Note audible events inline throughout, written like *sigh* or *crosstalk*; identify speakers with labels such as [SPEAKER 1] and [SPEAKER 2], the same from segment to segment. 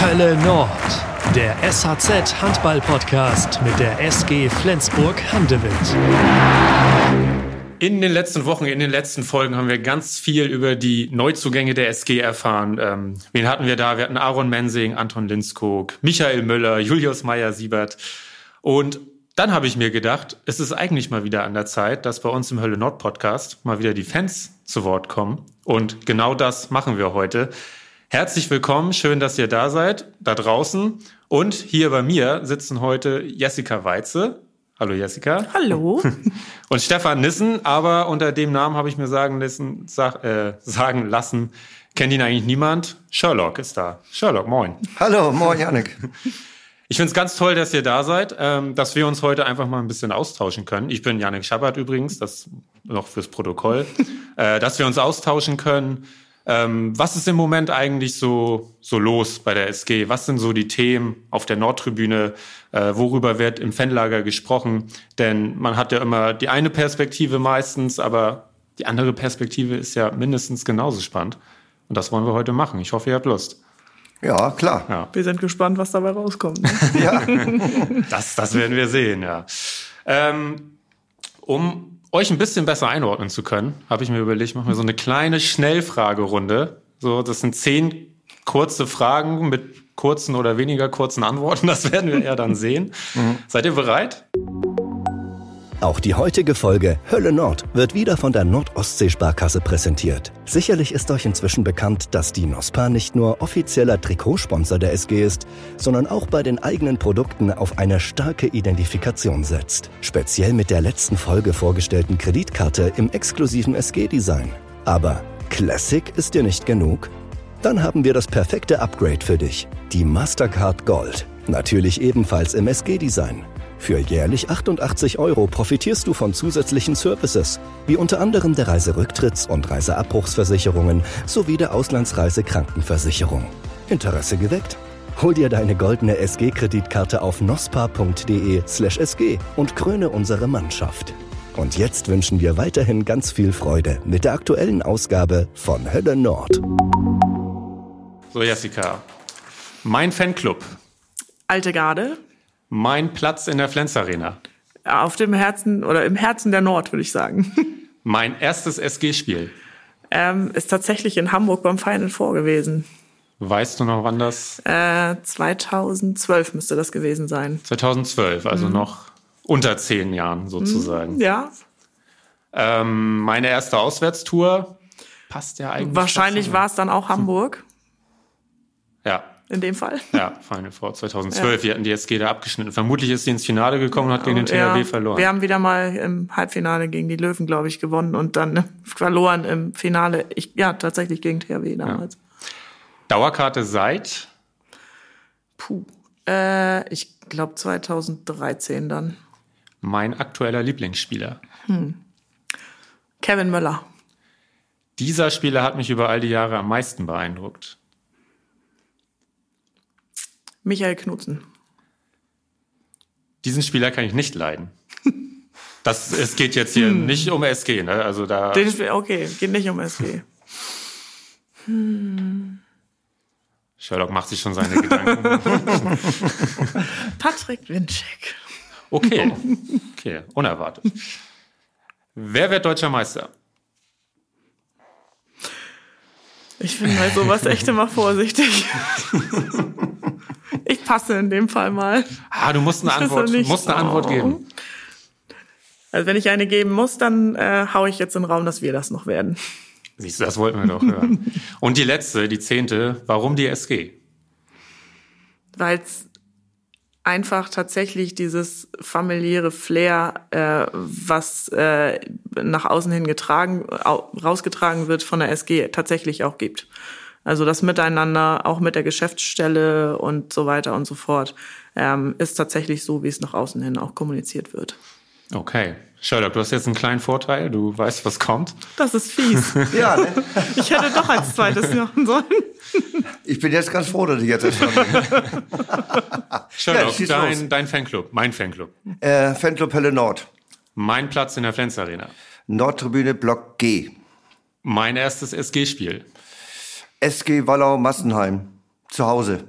[SPEAKER 1] Hölle Nord, der SHZ Handball Podcast mit der SG Flensburg Handewitt.
[SPEAKER 2] In den letzten Wochen, in den letzten Folgen haben wir ganz viel über die Neuzugänge der SG erfahren. Ähm, wen hatten wir da? Wir hatten Aaron Mensing, Anton Linskog, Michael Müller, Julius Meyer-Siebert. Und dann habe ich mir gedacht, es ist eigentlich mal wieder an der Zeit, dass bei uns im Hölle Nord Podcast mal wieder die Fans zu Wort kommen. Und genau das machen wir heute. Herzlich willkommen, schön, dass ihr da seid, da draußen. Und hier bei mir sitzen heute Jessica Weize. Hallo Jessica.
[SPEAKER 3] Hallo. *laughs*
[SPEAKER 2] Und Stefan Nissen, aber unter dem Namen habe ich mir sagen lassen, sag, äh, sagen lassen, kennt ihn eigentlich niemand. Sherlock ist da. Sherlock, moin.
[SPEAKER 4] Hallo, moin Janik. *laughs*
[SPEAKER 2] Ich finde es ganz toll, dass ihr da seid, ähm, dass wir uns heute einfach mal ein bisschen austauschen können. Ich bin Janik Schabbert übrigens, das noch fürs Protokoll, *laughs* äh, dass wir uns austauschen können ähm, was ist im Moment eigentlich so, so los bei der SG? Was sind so die Themen auf der Nordtribüne? Äh, worüber wird im Fanlager gesprochen? Denn man hat ja immer die eine Perspektive meistens, aber die andere Perspektive ist ja mindestens genauso spannend. Und das wollen wir heute machen. Ich hoffe, ihr habt Lust.
[SPEAKER 4] Ja, klar.
[SPEAKER 3] Ja. Wir sind gespannt, was dabei rauskommt. Ne?
[SPEAKER 4] ja. *laughs*
[SPEAKER 2] das, das werden wir sehen, ja. Ähm, um euch ein bisschen besser einordnen zu können, habe ich mir überlegt, machen wir so eine kleine Schnellfragerunde. So, das sind zehn kurze Fragen mit kurzen oder weniger kurzen Antworten. Das werden wir eher dann sehen. Mhm. Seid ihr bereit?
[SPEAKER 5] Auch die heutige Folge Hölle Nord wird wieder von der Nordostsee-Sparkasse präsentiert. Sicherlich ist euch inzwischen bekannt, dass die NOSPA nicht nur offizieller Trikotsponsor der SG ist, sondern auch bei den eigenen Produkten auf eine starke Identifikation setzt. Speziell mit der letzten Folge vorgestellten Kreditkarte im exklusiven SG-Design. Aber Classic ist dir nicht genug? Dann haben wir das perfekte Upgrade für dich. Die Mastercard Gold. Natürlich ebenfalls im SG-Design. Für jährlich 88 Euro profitierst du von zusätzlichen Services, wie unter anderem der Reiserücktritts- und Reiseabbruchsversicherungen sowie der Auslandsreisekrankenversicherung. Interesse geweckt? Hol dir deine goldene SG-Kreditkarte auf nospa.de/sg und kröne unsere Mannschaft. Und jetzt wünschen wir weiterhin ganz viel Freude mit der aktuellen Ausgabe von Hölle Nord.
[SPEAKER 2] So, Jessica. Mein Fanclub.
[SPEAKER 3] Alte Garde.
[SPEAKER 2] Mein Platz in der Flens Arena.
[SPEAKER 3] Auf dem Herzen oder im Herzen der Nord, würde ich sagen. *laughs*
[SPEAKER 2] Mein erstes SG-Spiel.
[SPEAKER 3] Ähm, ist tatsächlich in Hamburg beim Final Four gewesen.
[SPEAKER 2] Weißt du noch, wann das?
[SPEAKER 3] Äh, 2012 müsste das gewesen sein.
[SPEAKER 2] 2012, also mhm. noch unter zehn Jahren sozusagen.
[SPEAKER 3] Mhm, ja.
[SPEAKER 2] Ähm, meine erste Auswärtstour passt ja eigentlich.
[SPEAKER 3] Wahrscheinlich war es dann auch Hamburg. In dem Fall.
[SPEAKER 2] Ja, Final Four 2012. Ja. Wir hatten die SG da abgeschnitten. Vermutlich ist sie ins Finale gekommen und hat gegen den THW ja, verloren.
[SPEAKER 3] Wir haben wieder mal im Halbfinale gegen die Löwen, glaube ich, gewonnen und dann verloren im Finale. Ich, ja, tatsächlich gegen THW damals. Ja.
[SPEAKER 2] Dauerkarte seit?
[SPEAKER 3] Puh. Äh, ich glaube 2013 dann.
[SPEAKER 2] Mein aktueller Lieblingsspieler.
[SPEAKER 3] Hm. Kevin Möller.
[SPEAKER 2] Dieser Spieler hat mich über all die Jahre am meisten beeindruckt.
[SPEAKER 3] Michael Knutzen.
[SPEAKER 2] Diesen Spieler kann ich nicht leiden. Das, es geht jetzt hier hm. nicht um SG, ne? Also da.
[SPEAKER 3] Okay, geht nicht um SG.
[SPEAKER 2] Hm. Sherlock macht sich schon seine Gedanken. *laughs*
[SPEAKER 3] Patrick Winczek.
[SPEAKER 2] Okay, okay, unerwartet. Wer wird deutscher Meister?
[SPEAKER 3] Ich bin bei sowas echt immer vorsichtig. *laughs* Ich passe in dem Fall mal.
[SPEAKER 2] Ah, du musst eine Antwort, musst eine Antwort geben.
[SPEAKER 3] Also wenn ich eine geben muss, dann äh, haue ich jetzt in den Raum, dass wir das noch werden.
[SPEAKER 2] Siehst du, das wollten wir doch hören. Und die letzte, die zehnte, warum die SG?
[SPEAKER 3] Weil es einfach tatsächlich dieses familiäre Flair, äh, was äh, nach außen hin getragen, rausgetragen wird von der SG, tatsächlich auch gibt. Also das Miteinander, auch mit der Geschäftsstelle und so weiter und so fort, ähm, ist tatsächlich so, wie es nach außen hin auch kommuniziert wird.
[SPEAKER 2] Okay. Sherlock, du hast jetzt einen kleinen Vorteil. Du weißt, was kommt.
[SPEAKER 3] Das ist fies. *laughs* ja, ne? *laughs* Ich hätte doch als zweites machen sollen.
[SPEAKER 4] Ich bin jetzt ganz froh, dass ich jetzt schon bin. *laughs*
[SPEAKER 2] Sherlock, ja, dein, dein Fanclub, mein Fanclub.
[SPEAKER 4] Äh, Fanclub Hölle Nord.
[SPEAKER 2] Mein Platz in der Flens Arena.
[SPEAKER 4] Nordtribüne Block G.
[SPEAKER 2] Mein erstes SG-Spiel.
[SPEAKER 4] SG Wallau Massenheim. Zu Hause.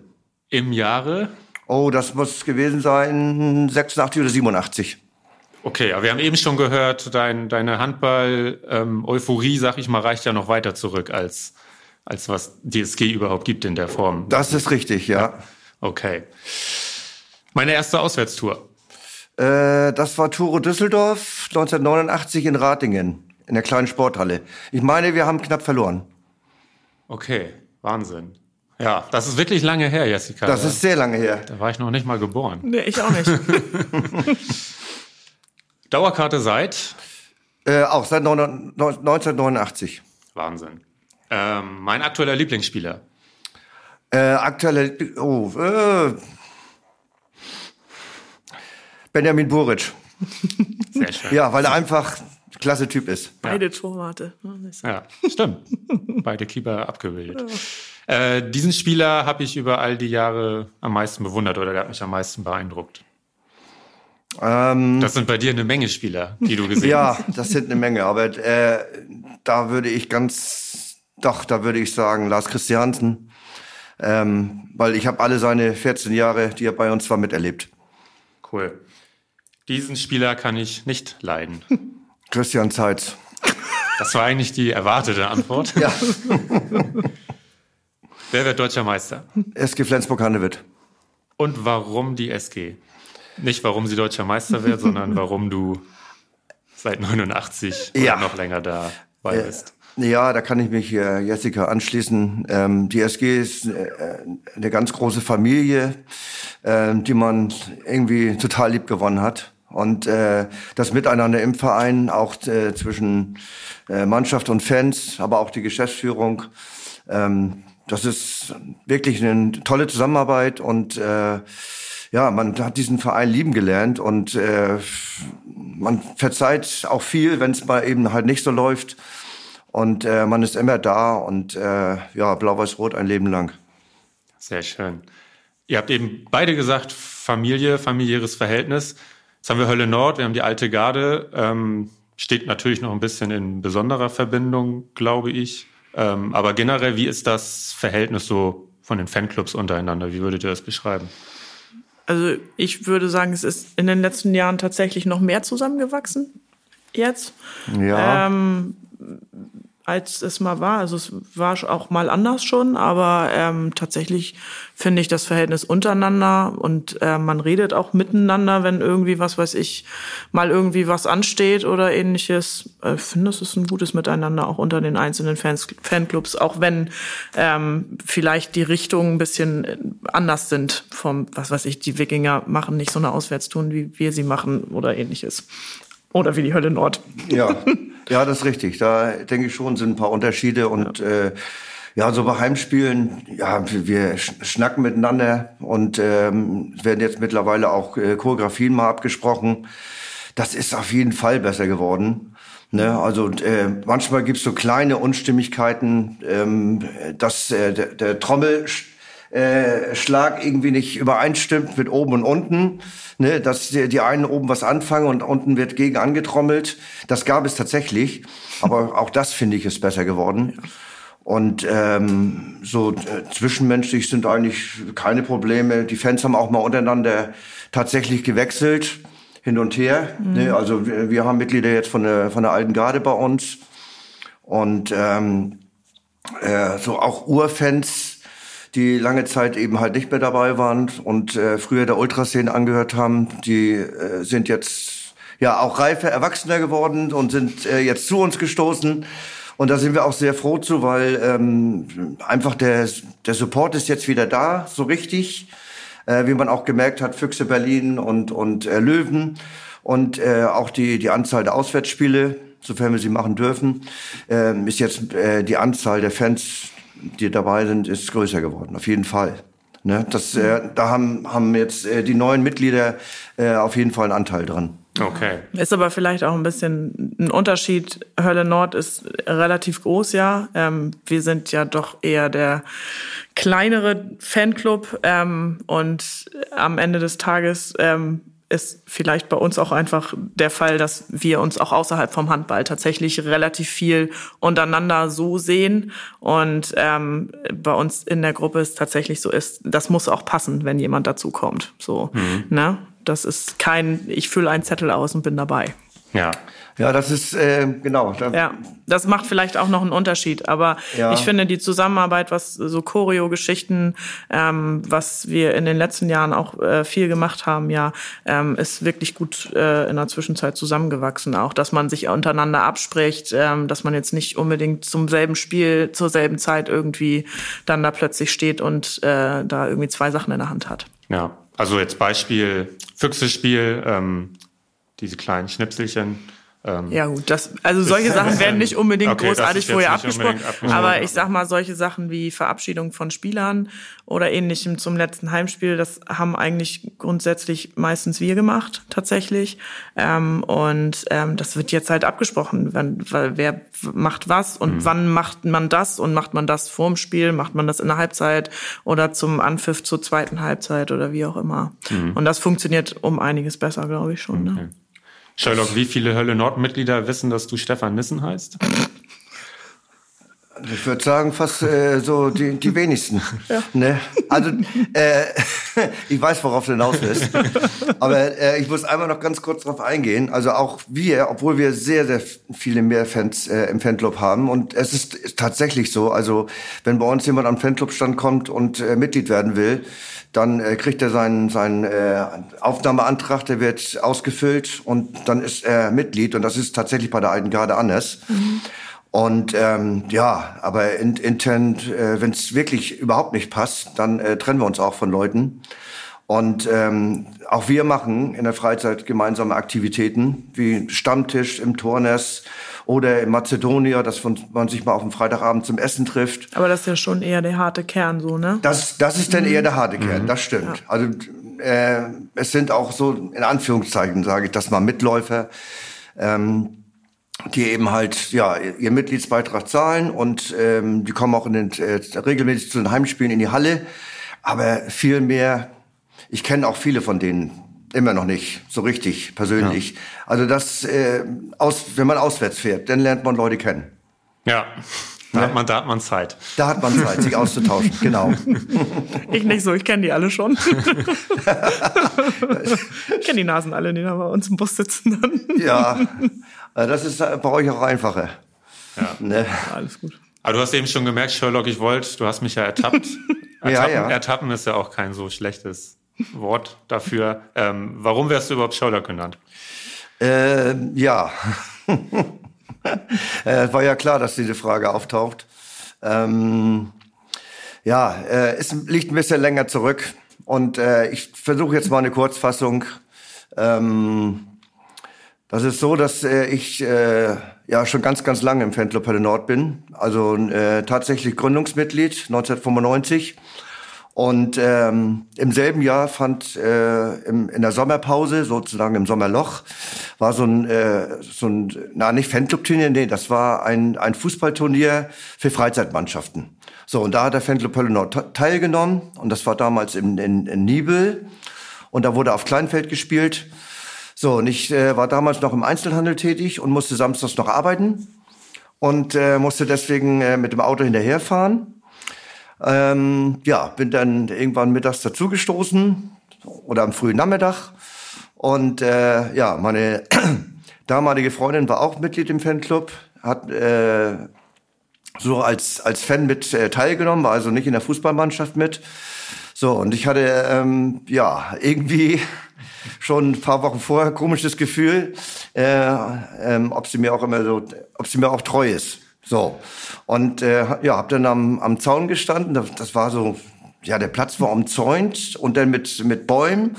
[SPEAKER 2] Im Jahre?
[SPEAKER 4] Oh, das muss gewesen sein 86 oder 87.
[SPEAKER 2] Okay, aber wir haben eben schon gehört, dein, deine Handball-Euphorie, ähm, sag ich mal, reicht ja noch weiter zurück als, als was DSG überhaupt gibt in der Form.
[SPEAKER 4] Das ist richtig, ja.
[SPEAKER 2] Okay. Meine erste Auswärtstour.
[SPEAKER 4] Äh, das war Turo Düsseldorf 1989 in Ratingen, in der kleinen Sporthalle. Ich meine, wir haben knapp verloren.
[SPEAKER 2] Okay, Wahnsinn. Ja, das ist wirklich lange her, Jessica.
[SPEAKER 4] Das ist sehr lange her.
[SPEAKER 2] Da war ich noch nicht mal geboren.
[SPEAKER 3] Nee, ich auch nicht. *laughs*
[SPEAKER 2] Dauerkarte seit?
[SPEAKER 4] Äh, auch seit 1989.
[SPEAKER 2] Wahnsinn. Ähm, mein aktueller Lieblingsspieler?
[SPEAKER 4] Äh, aktueller, oh, äh, Benjamin Buric.
[SPEAKER 2] Sehr schön.
[SPEAKER 4] Ja, weil er einfach klasse Typ ist.
[SPEAKER 3] Beide Torwarte.
[SPEAKER 2] Ja, stimmt. *laughs* Beide Keeper abgebildet. Äh, diesen Spieler habe ich über all die Jahre am meisten bewundert oder der hat mich am meisten beeindruckt.
[SPEAKER 4] Ähm,
[SPEAKER 2] Das sind bei dir eine Menge Spieler, die du gesehen
[SPEAKER 4] ja,
[SPEAKER 2] hast.
[SPEAKER 4] das sind eine Menge, aber äh, da würde ich ganz, doch, da würde ich sagen Lars Christiansen, ähm, weil ich habe alle seine 14 Jahre, die er bei uns war, miterlebt.
[SPEAKER 2] Cool. Diesen Spieler kann ich nicht leiden. *laughs*
[SPEAKER 4] Christian Zeitz.
[SPEAKER 2] Das war eigentlich die erwartete Antwort.
[SPEAKER 4] Ja, *laughs*
[SPEAKER 2] Wer wird deutscher Meister?
[SPEAKER 4] SG Flensburg-Handewitt.
[SPEAKER 2] Und warum die SG? Nicht warum sie deutscher Meister wird, sondern *laughs* warum du seit 89
[SPEAKER 4] Ja.
[SPEAKER 2] noch länger dabei bist.
[SPEAKER 4] Ja, da kann ich mich äh, Jessica anschließen. Ähm, die SG ist äh, eine ganz große Familie, ähm, die man irgendwie total lieb gewonnen hat. Und äh, das Miteinander im Verein, auch äh, zwischen äh, Mannschaft und Fans, aber auch die Geschäftsführung, ähm, das ist wirklich eine tolle Zusammenarbeit und äh, ja, man hat diesen Verein lieben gelernt und äh, man verzeiht auch viel, wenn es mal eben halt nicht so läuft. Und äh, man ist immer da und äh, ja, Blau-Weiß-Rot ein Leben lang.
[SPEAKER 2] Sehr schön. Ihr habt eben beide gesagt, Familie, familiäres Verhältnis. Jetzt haben wir Hölle Nord, wir haben die alte Garde. Ähm, steht natürlich noch ein bisschen in besonderer Verbindung, glaube ich. Ähm, aber generell, wie ist das Verhältnis so von den Fanclubs untereinander? Wie würdet ihr das beschreiben?
[SPEAKER 3] Also ich würde sagen, es ist in den letzten Jahren tatsächlich noch mehr zusammengewachsen jetzt.
[SPEAKER 4] Ja.
[SPEAKER 3] Ähm, als es mal war. Also es war auch mal anders schon, aber ähm, tatsächlich finde ich das Verhältnis untereinander und äh, man redet auch miteinander, wenn irgendwie, was weiß ich, mal irgendwie was ansteht oder ähnliches. Ich finde, das ist ein gutes Miteinander auch unter den einzelnen Fans, Fanclubs, auch wenn ähm, vielleicht die Richtungen ein bisschen äh, anders sind vom, was weiß ich, die Wikinger machen nicht so eine Auswärtstour, wie wir sie machen oder ähnliches. Oder wie die Hölle Nord.
[SPEAKER 4] Ja, *laughs* ja, das ist richtig. Da denke ich schon, sind ein paar Unterschiede und ja, äh, ja so bei Heimspielen, ja, wir schnacken miteinander und ähm, werden jetzt mittlerweile auch äh, Choreografien mal abgesprochen. Das ist auf jeden Fall besser geworden. Ne? Also äh, manchmal gibt's so kleine Unstimmigkeiten, ähm, dass äh, der, der Trommel äh, Schlag irgendwie nicht übereinstimmt mit oben und unten, ne, dass die, die einen oben was anfangen und unten wird gegen angetrommelt. Das gab es tatsächlich, *laughs* aber auch das finde ich ist besser geworden. Und ähm, so äh, zwischenmenschlich sind eigentlich keine Probleme. Die Fans haben auch mal untereinander tatsächlich gewechselt hin und her. Mhm. Ne, also wir, wir haben Mitglieder jetzt von der von der alten Garde bei uns und ähm, äh, so auch Urfans die lange Zeit eben halt nicht mehr dabei waren und äh, früher der Ultraszene angehört haben, die äh, sind jetzt ja auch reife Erwachsener geworden und sind äh, jetzt zu uns gestoßen. Und da sind wir auch sehr froh zu, weil ähm, einfach der, der Support ist jetzt wieder da, so richtig, äh, wie man auch gemerkt hat, Füchse Berlin und, und äh, Löwen und äh, auch die, die Anzahl der Auswärtsspiele, sofern wir sie machen dürfen, äh, ist jetzt äh, die Anzahl der Fans die dabei sind, ist größer geworden, auf jeden Fall. Ne? Das, äh, da haben, haben jetzt äh, die neuen Mitglieder äh, auf jeden Fall einen Anteil dran.
[SPEAKER 2] Okay.
[SPEAKER 3] Ist aber vielleicht auch ein bisschen ein Unterschied. Hölle Nord ist relativ groß, ja. Ähm, wir sind ja doch eher der kleinere Fanclub ähm, und am Ende des Tages ähm, ist vielleicht bei uns auch einfach der Fall, dass wir uns auch außerhalb vom Handball tatsächlich relativ viel untereinander so sehen. Und ähm, bei uns in der Gruppe ist tatsächlich so ist, das muss auch passen, wenn jemand dazu kommt. So, mhm. ne? Das ist kein, ich fülle einen Zettel aus und bin dabei.
[SPEAKER 2] Ja,
[SPEAKER 4] ja, das ist äh, genau.
[SPEAKER 3] Da ja, das macht vielleicht auch noch einen Unterschied. Aber ja. ich finde die Zusammenarbeit, was so Choreo-Geschichten, ähm, was wir in den letzten Jahren auch äh, viel gemacht haben, ja, ähm, ist wirklich gut äh, in der Zwischenzeit zusammengewachsen. Auch, dass man sich untereinander abspricht, ähm, dass man jetzt nicht unbedingt zum selben Spiel zur selben Zeit irgendwie dann da plötzlich steht und äh, da irgendwie zwei Sachen in der Hand hat.
[SPEAKER 2] Ja, also jetzt Beispiel Füchsespiel, ähm, diese kleinen Schnipselchen
[SPEAKER 3] ähm, ja gut, das, also solche Sachen *laughs* werden nicht unbedingt okay, großartig vorher abgesprochen, aber ich sag mal, solche Sachen wie Verabschiedung von Spielern oder ähnlichem zum letzten Heimspiel, das haben eigentlich grundsätzlich meistens wir gemacht, tatsächlich. Ähm, und ähm, das wird jetzt halt abgesprochen, wenn, weil wer macht was und mhm. wann macht man das und macht man das vorm Spiel, macht man das in der Halbzeit oder zum Anpfiff zur zweiten Halbzeit oder wie auch immer. Mhm. Und das funktioniert um einiges besser, glaube ich schon. Ne? Okay. Ne?
[SPEAKER 2] Sherlock, wie viele Hölle Nord-Mitglieder wissen, dass du Stefan Nissen heißt?
[SPEAKER 4] Ich würde sagen, fast äh, so die, die wenigsten. *laughs* Ja. Ne? Also, äh, *laughs* ich weiß, worauf du hinaus willst. Aber äh, ich muss einmal noch ganz kurz darauf eingehen. Also auch wir, obwohl wir sehr, sehr viele mehr Fans äh, im Fanclub haben. Und es ist tatsächlich so, also wenn bei uns jemand am Fanclubstand kommt und äh, Mitglied werden will, dann äh, kriegt er seinen, seinen äh, Aufnahmeantrag, der wird ausgefüllt und dann ist er Mitglied und das ist tatsächlich bei der alten Garde anders. Mhm. Und ähm, ja, aber in, intern, äh, wenn es wirklich überhaupt nicht passt, dann äh, trennen wir uns auch von Leuten. Und ähm, auch wir machen in der Freizeit gemeinsame Aktivitäten wie Stammtisch im Torness oder in Mazedonier, dass man sich mal auf dem Freitagabend zum Essen trifft.
[SPEAKER 3] Aber das ist ja schon eher der harte Kern, so, ne?
[SPEAKER 4] Das, das ist dann mhm. eher der harte Kern, mhm. das stimmt. Ja. Also äh, es sind auch so, in Anführungszeichen sage ich das mal, Mitläufer, ähm, die eben halt ja ihr Mitgliedsbeitrag zahlen und ähm, die kommen auch in den, äh, regelmäßig zu den Heimspielen in die Halle. Aber viel mehr, ich kenne auch viele von denen Immer noch nicht, so richtig, persönlich. Ja. Also das, äh, aus, wenn man auswärts fährt, dann lernt man Leute kennen.
[SPEAKER 2] Ja. Da, hat man, da hat man Zeit.
[SPEAKER 4] Da hat man Zeit, sich auszutauschen, *laughs* genau.
[SPEAKER 3] Ich nicht so, ich kenne die alle schon. *laughs* ich kenne die Nasen alle, die da bei uns im Bus sitzen. Dann.
[SPEAKER 4] Ja, das ist bei euch auch einfacher.
[SPEAKER 2] Ja. Ne? Alles gut. Aber du hast eben schon gemerkt, Sherlock, ich wollte, du hast mich ja ertappt. *laughs* Ertappen, ja, ja. Ertappen ist ja auch kein so schlechtes Wort dafür. Ähm, warum wärst du überhaupt Sherlock genannt?
[SPEAKER 4] Äh, ja, *laughs* äh, war ja klar, dass diese Frage auftaucht. Ähm, ja, äh, es liegt ein bisschen länger zurück und äh, ich versuche jetzt mal eine Kurzfassung. Ähm, das ist so, dass äh, ich äh, ja schon ganz, ganz lange im Fanclub Hölle Nord bin. Also äh, tatsächlich Gründungsmitglied 1995 und ähm, im selben Jahr fand äh, im, in der Sommerpause, sozusagen im Sommerloch, war so ein, äh, so ein na nicht Fanclub-Turnier, nee, das war ein, ein Fußballturnier für Freizeitmannschaften. So, und da hat der Fanclub Höllenau teilgenommen und das war damals in, in, in Nibel und da wurde auf Kleinfeld gespielt. So, und ich äh, war damals noch im Einzelhandel tätig und musste samstags noch arbeiten und äh, musste deswegen äh, mit dem Auto hinterherfahren ähm, ja, bin dann irgendwann mittags dazugestoßen oder am frühen Nachmittag. Und äh, ja, meine *clears throat* damalige Freundin war auch Mitglied im Fanclub, hat äh, so als, als Fan mit äh, teilgenommen, war also nicht in der Fußballmannschaft mit. So, und ich hatte ähm, ja irgendwie schon ein paar Wochen vorher komisches Gefühl, äh, ähm, ob sie mir auch immer so, ob sie mir auch treu ist. So. Und äh, ja, hab dann am, am Zaun gestanden. Das war so, ja, der Platz war umzäunt und dann mit, mit Bäumen.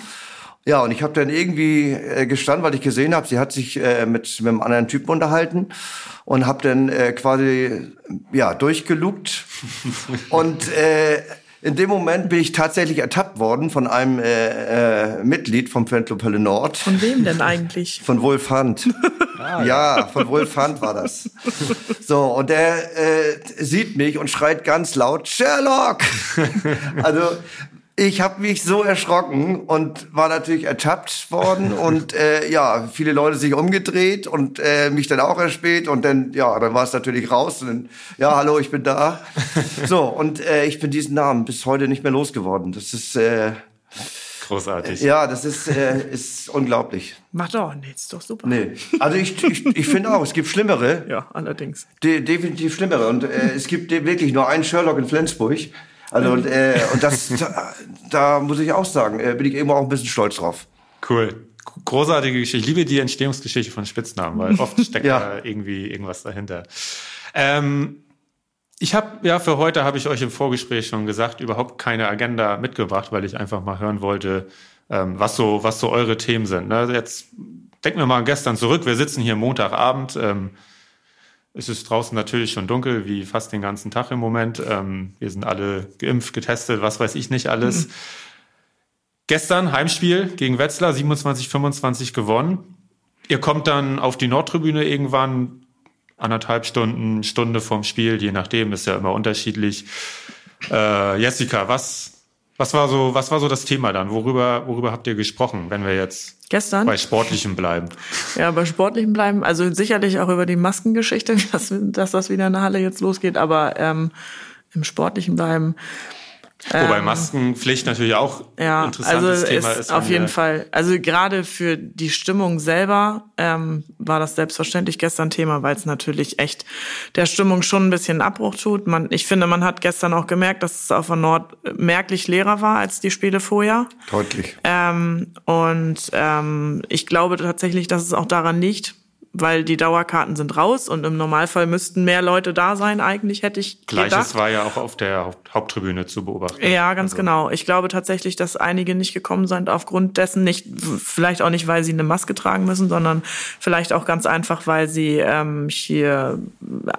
[SPEAKER 4] Ja, und ich habe dann irgendwie äh, gestanden, weil ich gesehen habe, sie hat sich äh, mit, mit einem anderen Typen unterhalten und habe dann äh, quasi ja durchgelugt *laughs* und äh, in dem Moment bin ich tatsächlich ertappt worden von einem äh, äh, Mitglied vom Fanclub Hölle Nord.
[SPEAKER 3] Von wem denn eigentlich? *laughs*
[SPEAKER 4] Von Wolf Hunt. ah, ja, von Wolf Hunt war das. *laughs* So, und der äh, sieht mich und schreit ganz laut, Sherlock! *laughs* also, Ich habe mich so erschrocken und war natürlich ertappt worden *laughs* und äh, ja, viele Leute sich umgedreht und äh, mich dann auch erspäht und dann ja, dann war es natürlich raus und dann, ja, hallo, ich bin da. *laughs* So und äh, ich bin diesen Namen bis heute nicht mehr losgeworden. Das ist äh,
[SPEAKER 2] großartig.
[SPEAKER 4] Ja, das ist äh, ist unglaublich.
[SPEAKER 3] Macht doch nichts, doch super.
[SPEAKER 4] Nee, also ich ich, ich finde auch, es gibt schlimmere.
[SPEAKER 3] Ja, allerdings.
[SPEAKER 4] De definitiv schlimmere und äh, es gibt wirklich nur einen Sherlock in Flensburg. Also und, äh, und das, da, *laughs* da muss ich auch sagen, äh, bin ich eben auch ein bisschen stolz drauf.
[SPEAKER 2] Cool. Großartige Geschichte. Ich liebe die Entstehungsgeschichte von Spitznamen, weil oft steckt ja. da irgendwie irgendwas dahinter. Ähm, ich habe ja für heute habe ich euch im Vorgespräch schon gesagt, überhaupt keine Agenda mitgebracht, weil ich einfach mal hören wollte, ähm, was so was so eure Themen sind. Ne? Jetzt denken wir mal gestern zurück. Wir sitzen hier Montagabend. Ähm, es ist draußen natürlich schon dunkel, wie fast den ganzen Tag im Moment. Ähm, wir sind alle geimpft, getestet, was weiß ich nicht alles. Mhm. Gestern Heimspiel gegen Wetzlar, 27-25 gewonnen. Ihr kommt dann auf die Nordtribüne irgendwann, anderthalb Stunden, Stunde vorm Spiel, je nachdem, ist ja immer unterschiedlich. Äh, Jessica, was, was war so, was war so das Thema dann? Worüber, worüber habt ihr gesprochen, wenn wir jetzt
[SPEAKER 3] Gestern?
[SPEAKER 2] bei Sportlichem bleiben?
[SPEAKER 3] Ja, bei Sportlichem bleiben. Also sicherlich auch über die Maskengeschichte, *laughs* dass, dass das wieder in der Halle jetzt losgeht, aber ähm, im Sportlichen bleiben.
[SPEAKER 2] Wobei ähm, Maskenpflicht natürlich auch
[SPEAKER 3] ja,
[SPEAKER 2] interessantes
[SPEAKER 3] also
[SPEAKER 2] Thema
[SPEAKER 3] ist.
[SPEAKER 2] ist.
[SPEAKER 3] Auf jeden Fall. Also gerade für die Stimmung selber ähm, war das selbstverständlich gestern Thema, weil es natürlich echt der Stimmung schon ein bisschen Abbruch tut. Man, ich finde, man hat gestern auch gemerkt, dass es auf der Nord merklich leerer war als die Spiele vorher.
[SPEAKER 4] Deutlich.
[SPEAKER 3] Ähm, und ähm, ich glaube tatsächlich, dass es auch daran liegt, weil die Dauerkarten sind raus und im Normalfall müssten mehr Leute da sein, eigentlich hätte ich
[SPEAKER 2] Gleiches
[SPEAKER 3] gedacht.
[SPEAKER 2] war ja auch auf der Haupt Haupttribüne zu beobachten.
[SPEAKER 3] Ja, ganz also. genau. Ich glaube tatsächlich, dass einige nicht gekommen sind aufgrund dessen, nicht vielleicht auch nicht, weil sie eine Maske tragen müssen, sondern vielleicht auch ganz einfach, weil sie ähm, hier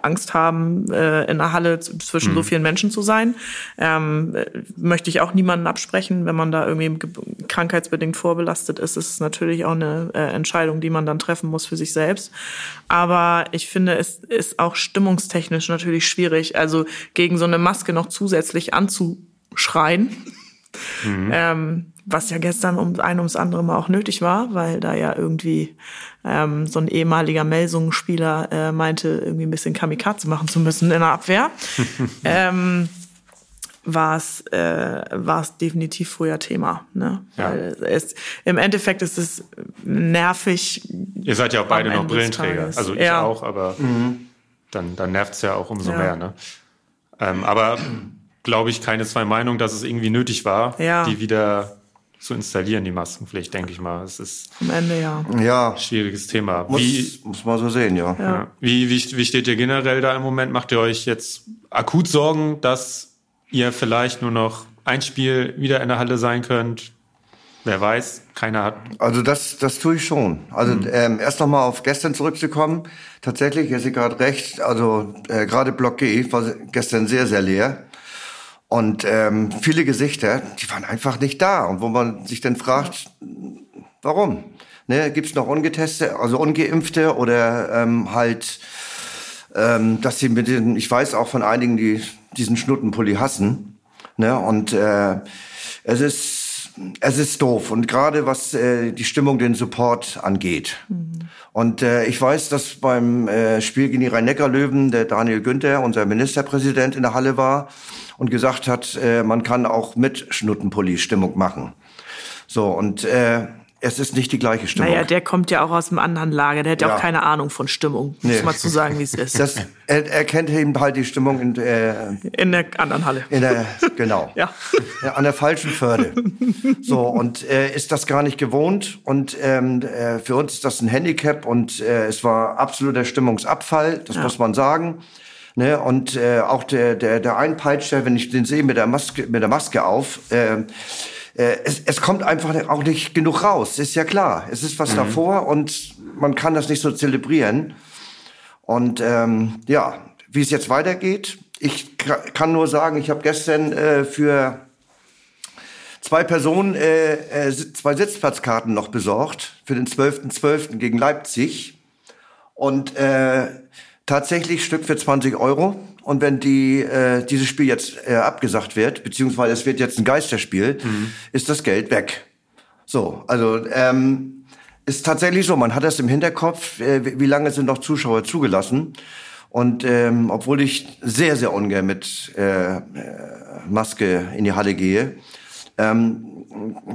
[SPEAKER 3] Angst haben, äh, in der Halle zwischen hm. so vielen Menschen zu sein. Ähm, möchte ich auch niemanden absprechen, wenn man da irgendwie krankheitsbedingt vorbelastet ist, ist es natürlich auch eine äh, Entscheidung, die man dann treffen muss für sich selbst. Aber ich finde, es ist auch stimmungstechnisch natürlich schwierig, also gegen so eine Maske noch zusätzlich anzuschreien. Mhm. Ähm, was ja gestern um ein ums andere mal auch nötig war, weil da ja irgendwie ähm, so ein ehemaliger Melsungen-Spieler äh, meinte, irgendwie ein bisschen Kamikaze machen zu müssen in der Abwehr. *laughs* ähm, war es äh, war es definitiv früher Thema. Ne? Ja. Weil es, Im Endeffekt ist es nervig.
[SPEAKER 2] Ihr seid ja auch beide noch Brillenträger. Also ich ja. auch, aber mhm. dann, dann nervt es ja auch umso ja. mehr. Ne? Ähm, aber glaube ich, keine zwei Meinungen, dass es irgendwie nötig war, ja. die wieder zu installieren, die Maskenpflicht, denke ich mal. Es ist
[SPEAKER 3] am Ende ja.
[SPEAKER 4] Ja.
[SPEAKER 2] Ein schwieriges Thema.
[SPEAKER 4] Muss, wie, muss man so sehen, ja. ja.
[SPEAKER 2] Wie, wie, wie steht ihr generell da im Moment? Macht ihr euch jetzt akut Sorgen, dass ihr vielleicht nur noch ein Spiel wieder in der Halle sein könnt. Wer weiß, keiner hat.
[SPEAKER 4] Also das, das tue ich schon. Also mhm. ähm, erst noch mal auf gestern zurückzukommen. Tatsächlich, Jessica hat recht. Also äh, gerade Block G war gestern sehr, sehr leer. Und ähm, viele Gesichter, die waren einfach nicht da. Und wo man sich dann fragt, warum? Ne, Gibt es noch Ungetestete, also Ungeimpfte oder ähm, halt, ähm, dass sie mit den, ich weiß auch von einigen, die diesen Schnuttenpulli hassen. Ne? Und äh, es ist es ist doof und gerade was äh, die Stimmung, den Support angeht. Mhm. Und äh, ich weiß, dass beim äh, Spiel gegen die Rhein-Neckar-Löwen der Daniel Günther, unser Ministerpräsident, in der Halle war und gesagt hat, äh, man kann auch mit Schnuttenpulli Stimmung machen. So und äh, es ist nicht die gleiche Stimmung.
[SPEAKER 3] Naja, der kommt ja auch aus einem anderen Lager. Der hat ja, auch keine Ahnung von Stimmung, nee. muss man zu sagen, wie es *laughs* ist.
[SPEAKER 4] Das, er, er kennt eben halt die Stimmung in, äh,
[SPEAKER 3] in der anderen Halle.
[SPEAKER 4] In der, genau. *laughs*
[SPEAKER 3] ja.
[SPEAKER 4] An der falschen Förde. So, und äh, ist das gar nicht gewohnt. Und ähm, äh, für uns ist das ein Handicap und äh, es war absoluter Stimmungsabfall, das ja. muss man sagen. Ne, und äh, auch der, der, der Einpeitscher, wenn ich den sehe mit der Maske, mit der Maske auf, äh, es, es kommt einfach auch nicht genug raus, ist ja klar. Es ist was mhm. davor und man kann das nicht so zelebrieren. Und ähm, ja, wie es jetzt weitergeht, ich kann nur sagen, ich habe gestern äh, für zwei Personen äh, äh, zwei Sitzplatzkarten noch besorgt für den 12.12. .12. gegen Leipzig. Und äh, tatsächlich Stück für 20 Euro. Und wenn die äh, dieses Spiel jetzt äh, abgesagt wird, beziehungsweise es wird jetzt ein Geisterspiel, mhm. ist das Geld weg. So, also ähm, ist tatsächlich so. Man hat das im Hinterkopf, äh, wie lange sind noch Zuschauer zugelassen. Und ähm, obwohl ich sehr, sehr ungern mit äh, äh Maske in die Halle gehe, ähm,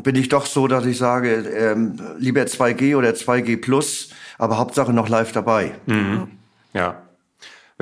[SPEAKER 4] bin ich doch so, dass ich sage, ähm, lieber 2G oder 2G plus, aber Hauptsache noch live dabei.
[SPEAKER 2] Mhm. Ja.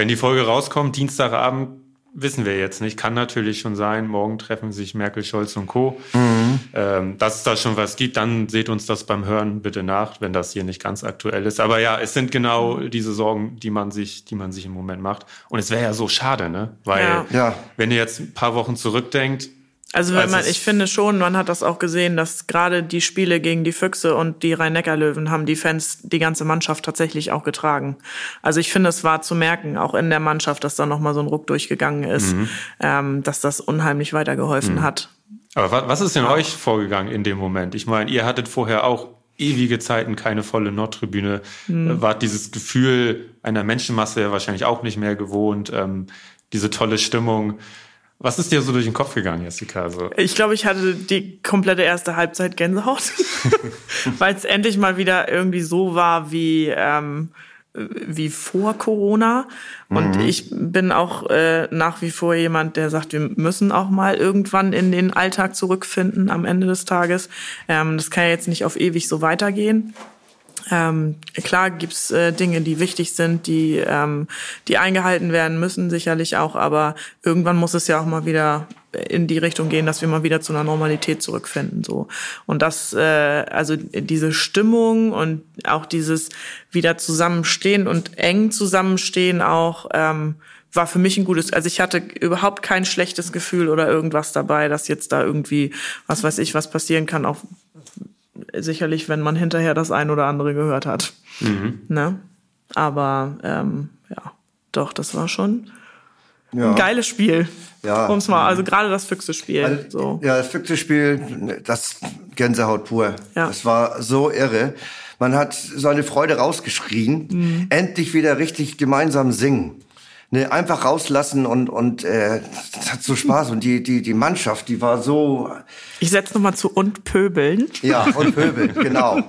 [SPEAKER 2] Wenn die Folge rauskommt, Dienstagabend, wissen wir jetzt nicht. Kann natürlich schon sein. Morgen treffen sich Merkel, Scholz und Co. Mhm. Ähm, dass es da schon was gibt, dann seht uns das beim Hören bitte nach, wenn das hier nicht ganz aktuell ist. Aber ja, es sind genau diese Sorgen, die man sich, die man sich im Moment macht. Und es wäre ja so schade, ne? Weil, ja. wenn ihr jetzt ein paar Wochen zurückdenkt,
[SPEAKER 3] also wenn man, ich finde schon, man hat das auch gesehen, dass gerade die Spiele gegen die Füchse und die Rhein-Neckar-Löwen haben die Fans die ganze Mannschaft tatsächlich auch getragen. Also ich finde, es war zu merken, auch in der Mannschaft, dass da nochmal so ein Ruck durchgegangen ist, mhm. ähm, dass das unheimlich weitergeholfen mhm. hat.
[SPEAKER 2] Aber was ist denn ja. euch vorgegangen in dem Moment? Ich meine, ihr hattet vorher auch ewige Zeiten keine volle Nordtribüne, mhm. wart dieses Gefühl einer Menschenmasse ja wahrscheinlich auch nicht mehr gewohnt, ähm, diese tolle Stimmung. Was ist dir so durch den Kopf gegangen, Jessica? Also
[SPEAKER 3] ich glaube, ich hatte die komplette erste Halbzeit Gänsehaut, *laughs* weil es endlich mal wieder irgendwie so war wie ähm, wie vor Corona. Und mhm. ich bin auch äh, nach wie vor jemand, der sagt, wir müssen auch mal irgendwann in den Alltag zurückfinden am Ende des Tages. Ähm, das kann ja jetzt nicht auf ewig so weitergehen. Ähm, klar gibt's äh, Dinge, die wichtig sind, die, ähm, die eingehalten werden müssen, sicherlich auch, aber irgendwann muss es ja auch mal wieder in die Richtung gehen, dass wir mal wieder zu einer Normalität zurückfinden. So. Und das, äh, also diese Stimmung und auch dieses wieder zusammenstehen und eng zusammenstehen auch, ähm, war für mich ein gutes, also ich hatte überhaupt kein schlechtes Gefühl oder irgendwas dabei, dass jetzt da irgendwie, was weiß ich, was passieren kann, auch sicherlich, wenn man hinterher das ein oder andere gehört hat. Mhm. Ne? Aber ähm, ja, doch, das war schon ja. ein geiles Spiel. Ja. Um's mal, also gerade das Füchse-Spiel. Also, so.
[SPEAKER 4] Ja, das Füchse-Spiel, das Gänsehaut pur. Ja. Das war so irre. Man hat seine Freude rausgeschrien. Mhm. Endlich wieder richtig gemeinsam singen ne, einfach rauslassen und und äh, das hat so Spaß und die die die Mannschaft, die war so.
[SPEAKER 3] Ich setze noch mal zu und pöbeln.
[SPEAKER 4] Ja und *laughs* pöbeln, genau.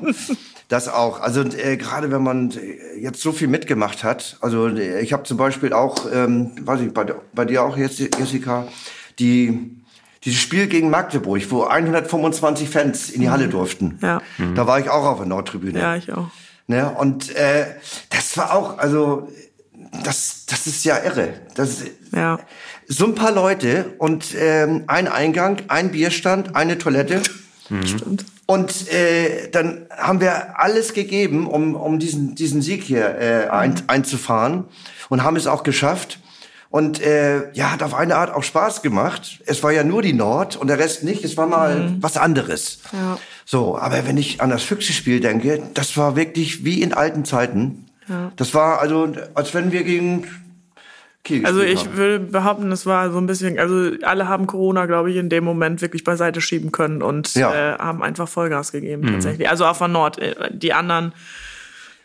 [SPEAKER 4] Das auch. Also äh, gerade wenn man jetzt so viel mitgemacht hat. Also ich habe zum Beispiel auch, ähm, weiß ich, bei, bei dir auch jetzt, Jessica, die dieses Spiel gegen Magdeburg, wo 125 Fans in die Halle mhm. durften. Ja. Mhm. Da war ich auch auf der Nordtribüne.
[SPEAKER 3] Ja, ich auch.
[SPEAKER 4] Ne? Und äh, das war auch, also das, das ist ja irre. Das, ja. So ein paar Leute und ähm, ein Eingang, ein Bierstand, eine Toilette. Mhm. Stimmt. Und äh, dann haben wir alles gegeben, um, um diesen, diesen Sieg hier äh, ein, mhm. einzufahren und haben es auch geschafft. Und äh, ja, hat auf eine Art auch Spaß gemacht. Es war ja nur die Nord und der Rest nicht. Es war mal mhm. was anderes. Ja. So, aber wenn ich an das Füchse-Spiel denke, das war wirklich wie in alten Zeiten. Ja. Das war also, als wenn wir gegen
[SPEAKER 3] Kiel Also ich haben. will behaupten, es war so ein bisschen, also alle haben Corona, glaube ich, in dem Moment wirklich beiseite schieben können und ja. äh, haben einfach Vollgas gegeben mhm. tatsächlich. Also auf der Nord. Äh, die anderen.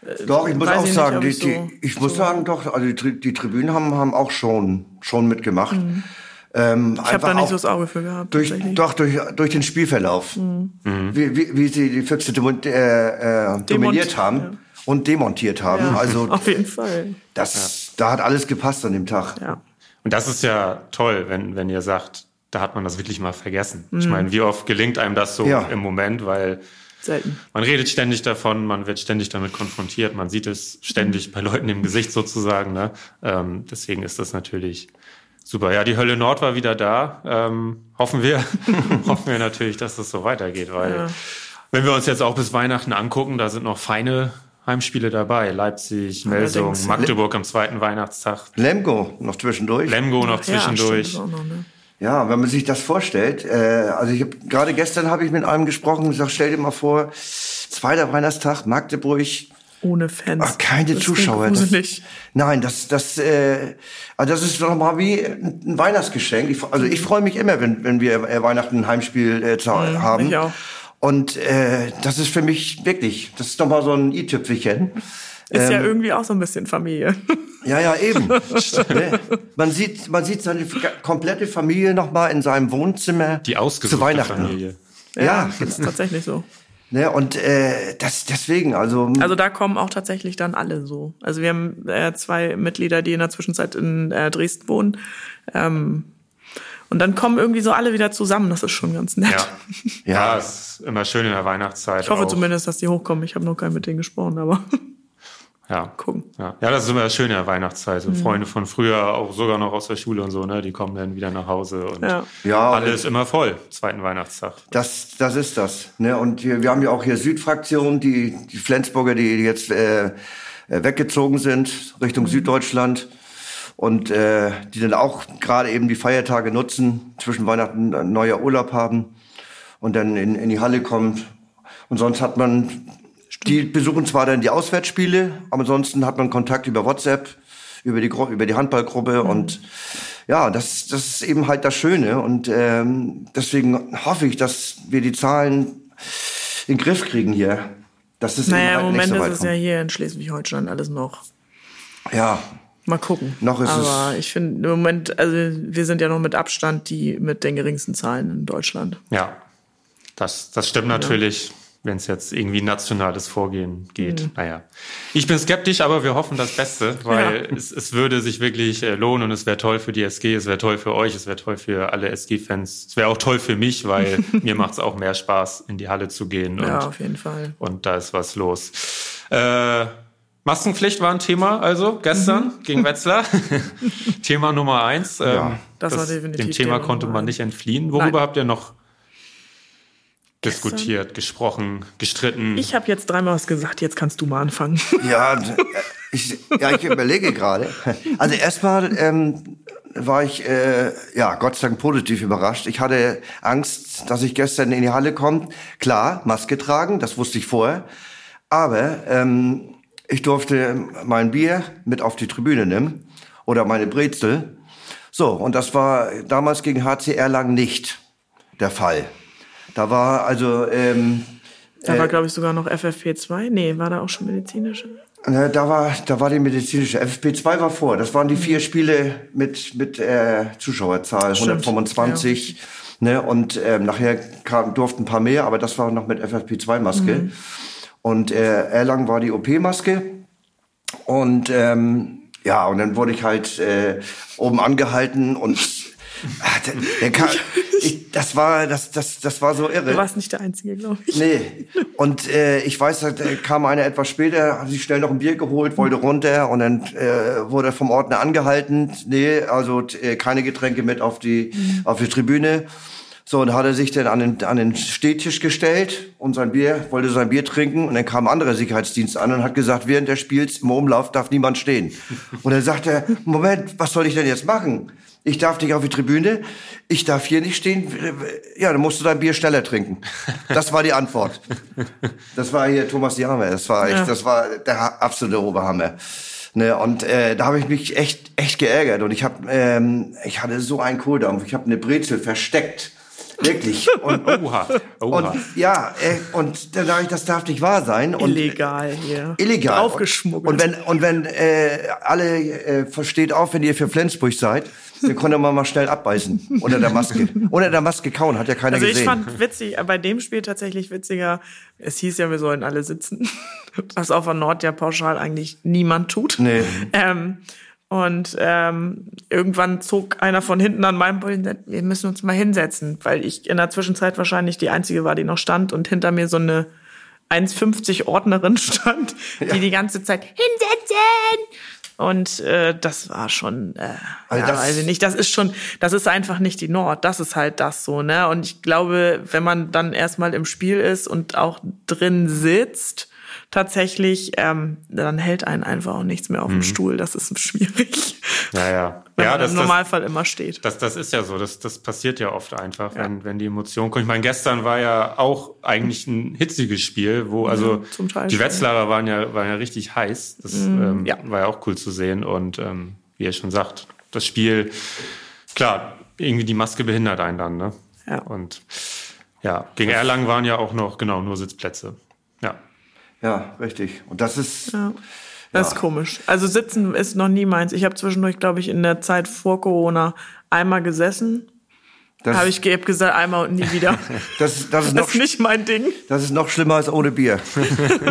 [SPEAKER 4] Äh, doch, ich muss auch ich sagen, nicht, die, die, ich so muss sagen, doch, also die, die Tribünen haben, haben auch schon, schon mitgemacht. Mhm.
[SPEAKER 3] Ähm, ich habe da nicht so das Auge für gehabt.
[SPEAKER 4] Durch, doch, durch, durch den Spielverlauf. Mhm. Wie, wie, wie sie die Füchse äh, äh, dominiert haben. Ja und demontiert haben. Ja, also *laughs*
[SPEAKER 3] auf jeden Fall.
[SPEAKER 4] Das, ja. da hat alles gepasst an dem Tag. Ja.
[SPEAKER 2] Und das ist ja toll, wenn, wenn ihr sagt, da hat man das wirklich mal vergessen. Mhm. Ich meine, wie oft gelingt einem das so ja. im Moment, weil Selten. man redet ständig davon, man wird ständig damit konfrontiert, man sieht es ständig mhm. bei Leuten im Gesicht sozusagen. Ne? Ähm, deswegen ist das natürlich super. Ja, die Hölle Nord war wieder da. Ähm, hoffen wir, *laughs* hoffen wir natürlich, dass das so weitergeht, weil ja. wenn wir uns jetzt auch bis Weihnachten angucken, da sind noch feine Heimspiele dabei. Leipzig, Melsung, Magdeburg am zweiten Weihnachtstag.
[SPEAKER 4] Lemgo noch zwischendurch.
[SPEAKER 2] Lemgo noch zwischendurch. Ja, noch,
[SPEAKER 4] ne? ja, wenn man sich das vorstellt. Äh, also ich habe gerade gestern habe ich mit einem gesprochen und gesagt, stell dir mal vor, zweiter Weihnachtstag, Magdeburg.
[SPEAKER 3] Ohne Fans.
[SPEAKER 4] Ach, keine das Zuschauer. Das, nein, das, das, äh, also das ist doch mal wie ein Weihnachtsgeschenk. Ich, also ich freue mich immer, wenn, wenn wir Weihnachten ein Heimspiel äh, mhm, haben. Ich auch. Und äh, das ist für mich wirklich, das ist nochmal so ein i-Tüpfelchen.
[SPEAKER 3] Ist ähm, ja irgendwie auch so ein bisschen Familie. *laughs*
[SPEAKER 4] Ja, ja, eben. *laughs* Ne? man sieht, man sieht seine komplette Familie noch mal in seinem Wohnzimmer
[SPEAKER 2] Die ausgesuchte
[SPEAKER 4] zu Weihnachten.
[SPEAKER 2] Familie.
[SPEAKER 4] Ja,
[SPEAKER 3] das ist tatsächlich so.
[SPEAKER 4] Ne, und äh, das deswegen, also
[SPEAKER 3] Also da kommen auch tatsächlich dann alle so. Also wir haben äh, zwei Mitglieder, die in der Zwischenzeit in äh, Dresden wohnen. Ähm, und dann kommen irgendwie so alle wieder zusammen. Das ist schon ganz nett. *laughs*
[SPEAKER 2] Ja. ja, es ist immer schön in der Weihnachtszeit.
[SPEAKER 3] Ich hoffe
[SPEAKER 2] auch.
[SPEAKER 3] zumindest, dass die hochkommen. Ich habe noch keinen mit denen gesprochen, aber *laughs*
[SPEAKER 2] Ja.
[SPEAKER 3] gucken.
[SPEAKER 2] Ja. ja, das ist immer schön in der Weihnachtszeit. So Freunde von früher, auch sogar noch aus der Schule und so, ne, die kommen dann wieder nach Hause und
[SPEAKER 3] Ja.
[SPEAKER 4] Ja,
[SPEAKER 2] alles immer voll, zweiten Weihnachtstag.
[SPEAKER 4] Das, das ist das. Ne? Und wir, wir haben ja auch hier Südfraktion, die, die Flensburger, die jetzt äh, äh, weggezogen sind Richtung Süddeutschland und äh, die dann auch gerade eben die Feiertage nutzen, zwischen Weihnachten ein neuer Urlaub haben und dann in, in die Halle kommen. Und sonst hat man, die besuchen zwar dann die Auswärtsspiele, aber ansonsten hat man Kontakt über WhatsApp, über die, über die Handballgruppe und ja, das, das ist eben halt das Schöne und ähm, deswegen hoffe ich, dass wir die Zahlen in den Griff kriegen hier. Dass es
[SPEAKER 3] Naja, im
[SPEAKER 4] halt nicht
[SPEAKER 3] Moment
[SPEAKER 4] so
[SPEAKER 3] ist es ja
[SPEAKER 4] kommt.
[SPEAKER 3] hier in Schleswig-Holstein alles noch.
[SPEAKER 4] Ja,
[SPEAKER 3] Mal gucken.
[SPEAKER 4] Noch ist
[SPEAKER 3] Aber
[SPEAKER 4] es-
[SPEAKER 3] ich finde im Moment, also wir sind ja noch mit Abstand die mit den geringsten Zahlen in Deutschland.
[SPEAKER 2] Ja, das, das stimmt natürlich, wenn es jetzt irgendwie nationales Vorgehen geht.
[SPEAKER 3] Mhm.
[SPEAKER 2] Naja, ich bin skeptisch, aber wir hoffen das Beste, *laughs* weil es, es würde sich wirklich äh, lohnen und es wäre toll für die SG, es wäre toll für euch, es wäre toll für alle SG-Fans, es wäre auch toll für mich, weil *laughs* mir macht es auch mehr Spaß, in die Halle zu gehen
[SPEAKER 3] Ja,
[SPEAKER 2] und,
[SPEAKER 3] auf jeden Fall.
[SPEAKER 2] und da ist was los. Äh, Maskenpflicht war ein Thema, also gestern gegen Wetzlar. *laughs* Thema Nummer eins. Ähm,
[SPEAKER 4] Ja,
[SPEAKER 3] das war definitiv
[SPEAKER 2] Dem Thema
[SPEAKER 3] Thema
[SPEAKER 2] konnte man nicht entfliehen. Worüber
[SPEAKER 3] Nein.
[SPEAKER 2] habt ihr noch diskutiert, gesprochen, gestritten?
[SPEAKER 3] Ich habe jetzt dreimal was gesagt, jetzt kannst du mal anfangen. *laughs*
[SPEAKER 4] ja, d- ich, ja, ich überlege gerade. Also erstmal ähm, war ich, äh, ja, Gott sei Dank positiv überrascht. Ich hatte Angst, dass ich gestern in die Halle komme. Klar, Maske tragen, das wusste ich vorher. Aber ähm, ich durfte mein Bier mit auf die Tribüne nehmen oder meine Brezel. So, und das war damals gegen HC Erlangen nicht der Fall. Da war also, ähm,
[SPEAKER 3] Da war, glaube ich, sogar noch FFP2. Nee, war da auch schon medizinische?
[SPEAKER 4] Ne, da war, da war die medizinische. FFP2 war vor. Das waren die vier Spiele mit, mit äh, Zuschauerzahl,
[SPEAKER 3] Stimmt.
[SPEAKER 4] 125. Ne, und ähm, nachher kam, durften ein paar mehr, aber das war noch mit FFP2-Maske. Und äh, Erlangen war die OP-Maske. Und ähm, ja, und dann wurde ich halt äh, oben angehalten und ah, der, der kam, ich, das war das das das war so irre.
[SPEAKER 3] Du warst nicht der Einzige, glaube ich.
[SPEAKER 4] Nee. Und äh, ich weiß, da kam einer etwas später, hat sich schnell noch ein Bier geholt, wollte runter und dann äh, wurde vom Ordner angehalten. Nee, also äh, keine Getränke mit auf die, auf die Tribüne. So, und hat er sich dann an den, an den Stehtisch gestellt und sein Bier, wollte sein Bier trinken und dann kam ein anderer Sicherheitsdienst an und hat gesagt, während des Spiels im Umlauf darf niemand stehen. Und dann sagt er, Moment, was soll ich denn jetzt machen? Ich darf nicht auf die Tribüne, ich darf hier nicht stehen. Ja, dann musst du dein Bier schneller trinken. Das war die Antwort. Das war hier Thomas Jammer. Das war echt,
[SPEAKER 3] Ja.
[SPEAKER 4] das war der absolute Oberhammer. Ne, und äh, da habe ich mich echt echt geärgert und ich habe ähm, ich hatte so einen Kohldampf. Ich habe eine Brezel versteckt. Wirklich. Und, *laughs*
[SPEAKER 2] Oha, oha.
[SPEAKER 4] und ja, äh, und dann sage ich, das darf nicht wahr sein. Und,
[SPEAKER 3] Illegal hier.
[SPEAKER 4] Illegal.
[SPEAKER 3] Draufgeschmuggelt.
[SPEAKER 4] Und wenn, und wenn äh, alle äh, versteht auf, wenn ihr für Flensburg seid, dann könnt ihr mal schnell abbeißen unter der Maske. unter der Maske kauen, hat ja keiner
[SPEAKER 3] Also ich
[SPEAKER 4] gesehen.
[SPEAKER 3] fand witzig, äh, bei dem Spiel tatsächlich witziger, es hieß ja, wir sollen alle sitzen. *laughs* Was auf der Nord ja pauschal eigentlich niemand tut.
[SPEAKER 4] Nee.
[SPEAKER 3] Ähm, und ähm, irgendwann zog einer von hinten an meinem Bullen, und sagte, wir müssen uns mal hinsetzen, weil ich in der Zwischenzeit wahrscheinlich die Einzige war, die noch stand und hinter mir so eine 1,50 Ordnerin *laughs* stand, die die ganze Zeit hinsetzen. Und äh, das war schon, äh,
[SPEAKER 4] Also
[SPEAKER 3] ja,
[SPEAKER 4] das-
[SPEAKER 3] weiß ich nicht, das ist schon, das ist einfach nicht die Nord, das ist halt das so, ne? Und ich glaube, wenn man dann erstmal im Spiel ist und auch drin sitzt, tatsächlich, ähm, dann hält einen einfach auch nichts mehr auf dem Stuhl. Das ist schwierig.
[SPEAKER 2] ja, ja.
[SPEAKER 3] Wenn
[SPEAKER 2] ja,
[SPEAKER 3] man
[SPEAKER 2] das,
[SPEAKER 3] im
[SPEAKER 2] das,
[SPEAKER 3] Normalfall immer steht.
[SPEAKER 2] das, das ist ja so. Das, das passiert ja oft einfach, wenn, wenn die Emotionen kommen. Ich meine, gestern war ja auch eigentlich ein hitziges Spiel, wo also
[SPEAKER 3] zum Teil
[SPEAKER 2] die. Wetzlarer waren ja, waren ja richtig heiß. Das ähm,
[SPEAKER 3] ja.
[SPEAKER 2] war ja auch cool zu sehen. Und ähm, wie ihr schon sagt, das Spiel, klar, irgendwie die Maske behindert einen dann. Ne?
[SPEAKER 3] Ja.
[SPEAKER 2] Und ja, gegen Erlangen waren ja auch noch, genau, nur Sitzplätze. Ja.
[SPEAKER 4] Richtig. Und das ist,
[SPEAKER 3] Ja. Das ist komisch. Also sitzen ist noch nie meins. Ich habe zwischendurch, glaube ich, in der Zeit vor Corona einmal gesessen.
[SPEAKER 4] Das,
[SPEAKER 3] Habe ich hab gesagt, einmal und nie wieder.
[SPEAKER 4] das, *laughs* das, ist
[SPEAKER 3] Das
[SPEAKER 4] noch,
[SPEAKER 3] ist nicht mein Ding.
[SPEAKER 4] das ist noch schlimmer als ohne Bier. *laughs*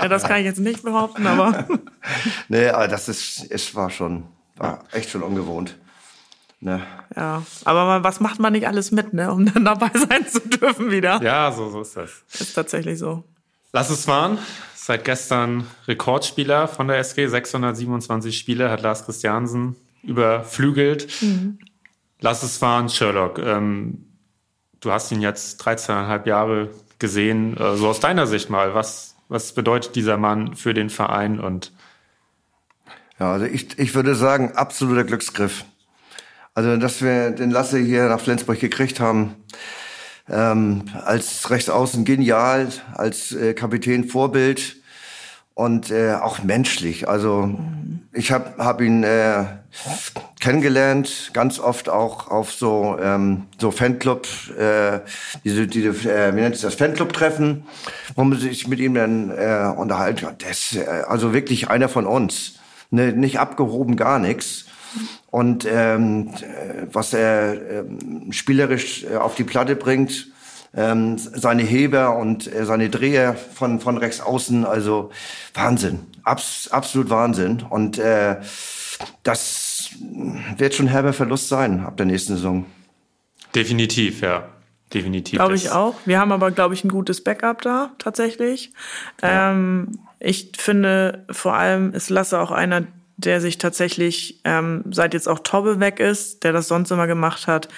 [SPEAKER 3] Ja, das kann ich jetzt nicht behaupten, aber *laughs*
[SPEAKER 4] nee, aber das ist, es war schon, war echt schon ungewohnt. Ne?
[SPEAKER 3] ja. Aber man, was macht man nicht alles mit, ne, um dann dabei sein zu dürfen wieder?
[SPEAKER 2] Ja, so, so ist das.
[SPEAKER 3] Ist tatsächlich so.
[SPEAKER 2] Lass es fahren. Seit gestern Rekordspieler von der SG. 627 Spiele hat Lars Christiansen überflügelt. Lass es fahren, Sherlock. Ähm, du hast ihn jetzt 13,5 Jahre gesehen. Äh, so aus deiner Sicht mal, was, was bedeutet dieser Mann für den Verein und
[SPEAKER 4] Ja, also ich, ich würde sagen, absoluter Glücksgriff. Also, dass wir den Lasse hier nach Flensburg gekriegt haben, ähm, als Rechtsaußen genial, als äh, Kapitän Vorbild und äh, auch menschlich. Also ich habe hab ihn äh, kennengelernt, ganz oft auch auf so ähm, so Fanclub, äh, diese, diese äh, wie nennt sich das Fanclub-Treffen, wo man sich mit ihm dann äh, unterhalten kann. Ist äh, also wirklich einer von uns, ne, nicht abgehoben, gar nichts. Und ähm, äh, was er ähm, spielerisch äh, auf die Platte bringt, ähm, seine Heber und äh, seine Dreher von, von rechts außen, also Wahnsinn, Abs, absolut Wahnsinn. Und äh, das wird schon herber Verlust sein ab der nächsten Saison.
[SPEAKER 2] definitiv, ja. Definitiv.
[SPEAKER 3] Glaube ich auch. Wir haben aber, glaube ich, ein gutes Backup da, tatsächlich. Ähm, ich finde, vor allem ist Lasse auch einer, der sich tatsächlich, ähm, seit jetzt auch Tobbe weg ist, der das sonst immer gemacht hat,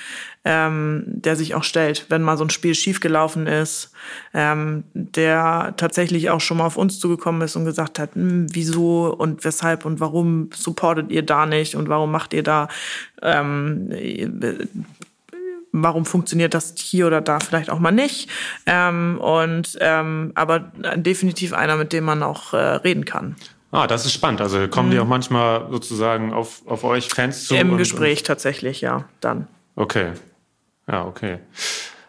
[SPEAKER 3] ähm, der sich auch stellt, wenn mal so ein Spiel schiefgelaufen ist, ähm, der tatsächlich auch schon mal auf uns zugekommen ist und gesagt hat, hm, wieso und weshalb und warum supportet ihr da nicht und warum macht ihr da ähm, warum funktioniert das hier oder da vielleicht auch mal nicht. Ähm, und ähm, aber definitiv einer, mit dem man auch äh, reden kann.
[SPEAKER 2] Ah, das ist spannend. Also kommen die auch manchmal sozusagen auf, auf euch Fans zu?
[SPEAKER 3] Im
[SPEAKER 2] und-
[SPEAKER 3] Gespräch tatsächlich, ja, dann.
[SPEAKER 2] Okay. Ja, okay.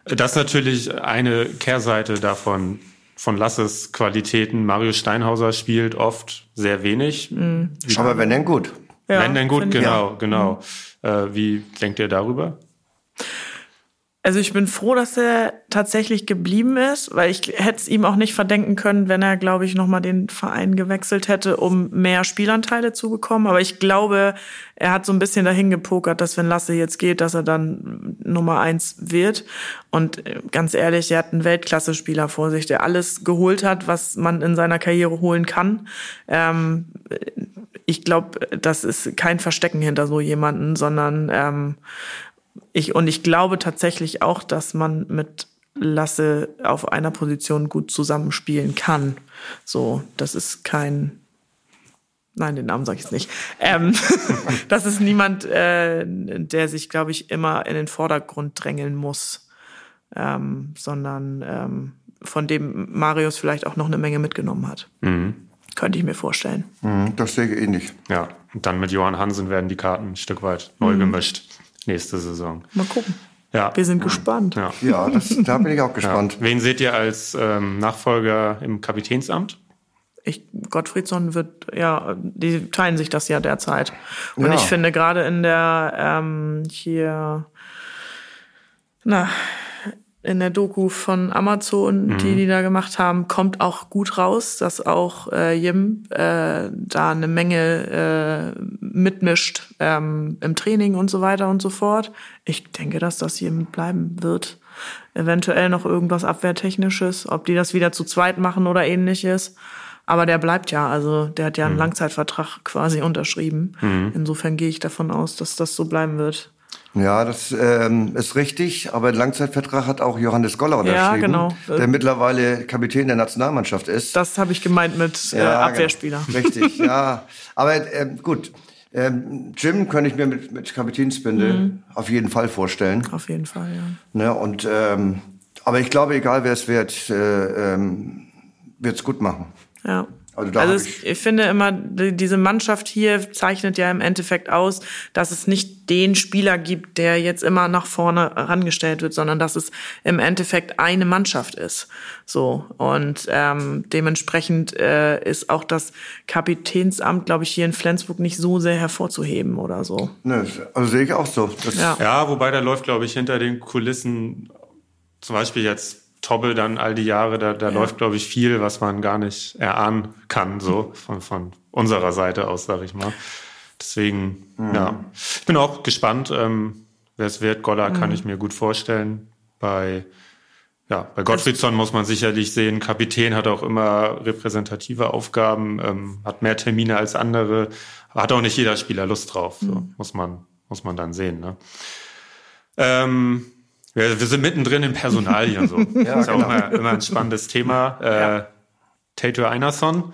[SPEAKER 2] Das ist natürlich eine Kehrseite davon, von Lasses Qualitäten. Mario Steinhauser spielt oft sehr wenig.
[SPEAKER 4] Aber wenn denn gut.
[SPEAKER 3] Ja,
[SPEAKER 2] Wenn denn gut,
[SPEAKER 3] finde ich.
[SPEAKER 2] genau, genau. Äh, wie denkt ihr darüber?
[SPEAKER 3] Also ich bin froh, dass er tatsächlich geblieben ist, weil ich hätte es ihm auch nicht verdenken können, wenn er, glaube ich, nochmal den Verein gewechselt hätte, um mehr Spielanteile zu bekommen. Aber ich glaube, er hat so ein bisschen dahin gepokert, dass wenn Lasse jetzt geht, dass er dann Nummer eins wird. Und äh, ganz ehrlich, er hat einen Weltklasse-Spieler vor sich, der alles geholt hat, was man in seiner Karriere holen kann. Ähm, ich glaube, das ist kein Verstecken hinter so jemanden, sondern ähm, ich, und ich glaube tatsächlich auch, dass man mit Lasse auf einer Position gut zusammenspielen kann. So, das ist kein, nein, den Namen sage ich jetzt nicht. Ähm, *laughs* das ist niemand, äh, der sich, glaube ich, immer in den Vordergrund drängeln muss, ähm, sondern ähm, von dem Marius vielleicht auch noch eine Menge mitgenommen hat. Könnte ich mir vorstellen.
[SPEAKER 4] Mhm, Das sehe ich ähnlich.
[SPEAKER 2] Ja, und dann mit Johann Hansen werden die Karten ein Stück weit neu gemischt nächste Saison.
[SPEAKER 3] Mal gucken.
[SPEAKER 2] Ja.
[SPEAKER 3] Wir sind gespannt.
[SPEAKER 2] ja.
[SPEAKER 4] Ja, das, da bin ich auch
[SPEAKER 2] Ja.
[SPEAKER 4] gespannt.
[SPEAKER 2] Wen seht ihr als ähm, Nachfolger im Kapitänsamt?
[SPEAKER 3] ich, Gottfriedsson wird, ja, die teilen sich das ja derzeit. Und
[SPEAKER 4] Ja.
[SPEAKER 3] ich finde gerade in der, ähm, hier, na, in der Doku von Amazon, die die da gemacht haben, kommt auch gut raus, dass auch äh, Jim äh, da eine Menge äh, mitmischt ähm, im Training und so weiter und so fort. Ich denke, dass das Jim bleiben wird. Eventuell noch irgendwas Abwehrtechnisches, ob die das wieder zu zweit machen oder ähnliches. Aber der bleibt ja, also der hat ja einen Langzeitvertrag quasi unterschrieben. Insofern gehe ich davon aus, dass das so bleiben wird.
[SPEAKER 4] Ja, das ähm, ist richtig, aber einen Langzeitvertrag hat auch Johannes Goller unterschrieben,
[SPEAKER 3] genau.
[SPEAKER 4] der mittlerweile Kapitän der Nationalmannschaft ist.
[SPEAKER 3] Das habe ich gemeint mit äh,
[SPEAKER 4] Ja,
[SPEAKER 3] Abwehrspieler.
[SPEAKER 4] Genau. Richtig, ja. *laughs* Aber ähm, gut, ähm, Jim könnte ich mir mit, mit Kapitänsbinde
[SPEAKER 3] Mhm.
[SPEAKER 4] auf jeden Fall vorstellen.
[SPEAKER 3] Auf jeden Fall, ja.
[SPEAKER 4] Ne? Und, ähm, aber ich glaube, egal wer es wird, äh, ähm, wird es gut machen.
[SPEAKER 3] Ja. Also, also ich, ich, finde immer, diese Mannschaft hier zeichnet ja im Endeffekt aus, dass es nicht den Spieler gibt, der jetzt immer nach vorne herangestellt wird, sondern dass es im Endeffekt eine Mannschaft ist. So und ähm, dementsprechend äh, ist auch das Kapitänsamt, glaube ich, hier in Flensburg nicht so sehr hervorzuheben oder so.
[SPEAKER 4] Ne, also sehe ich auch so.
[SPEAKER 2] Ja. ja, wobei da läuft, glaube ich, hinter den Kulissen zum Beispiel jetzt Tobbe dann all die Jahre, da, da ja. läuft, glaube ich, viel, was man gar nicht erahnen kann, so von, von unserer Seite aus, sage ich mal. Deswegen, mhm. ja, ich bin auch gespannt, ähm, wer es wird. Golla mhm. kann ich mir gut vorstellen. Bei, ja, bei Gottfriedsson muss man sicherlich sehen, Kapitän hat auch immer repräsentative Aufgaben, ähm, hat mehr Termine als andere, hat auch nicht jeder Spieler Lust drauf. So, mhm. muss man, muss man dann sehen. Ne? Ähm, wir, wir sind mittendrin im Personalien so. *laughs* ja, das ist genau. auch immer, immer ein spannendes Thema. Äh, ja. Tato Einarsson.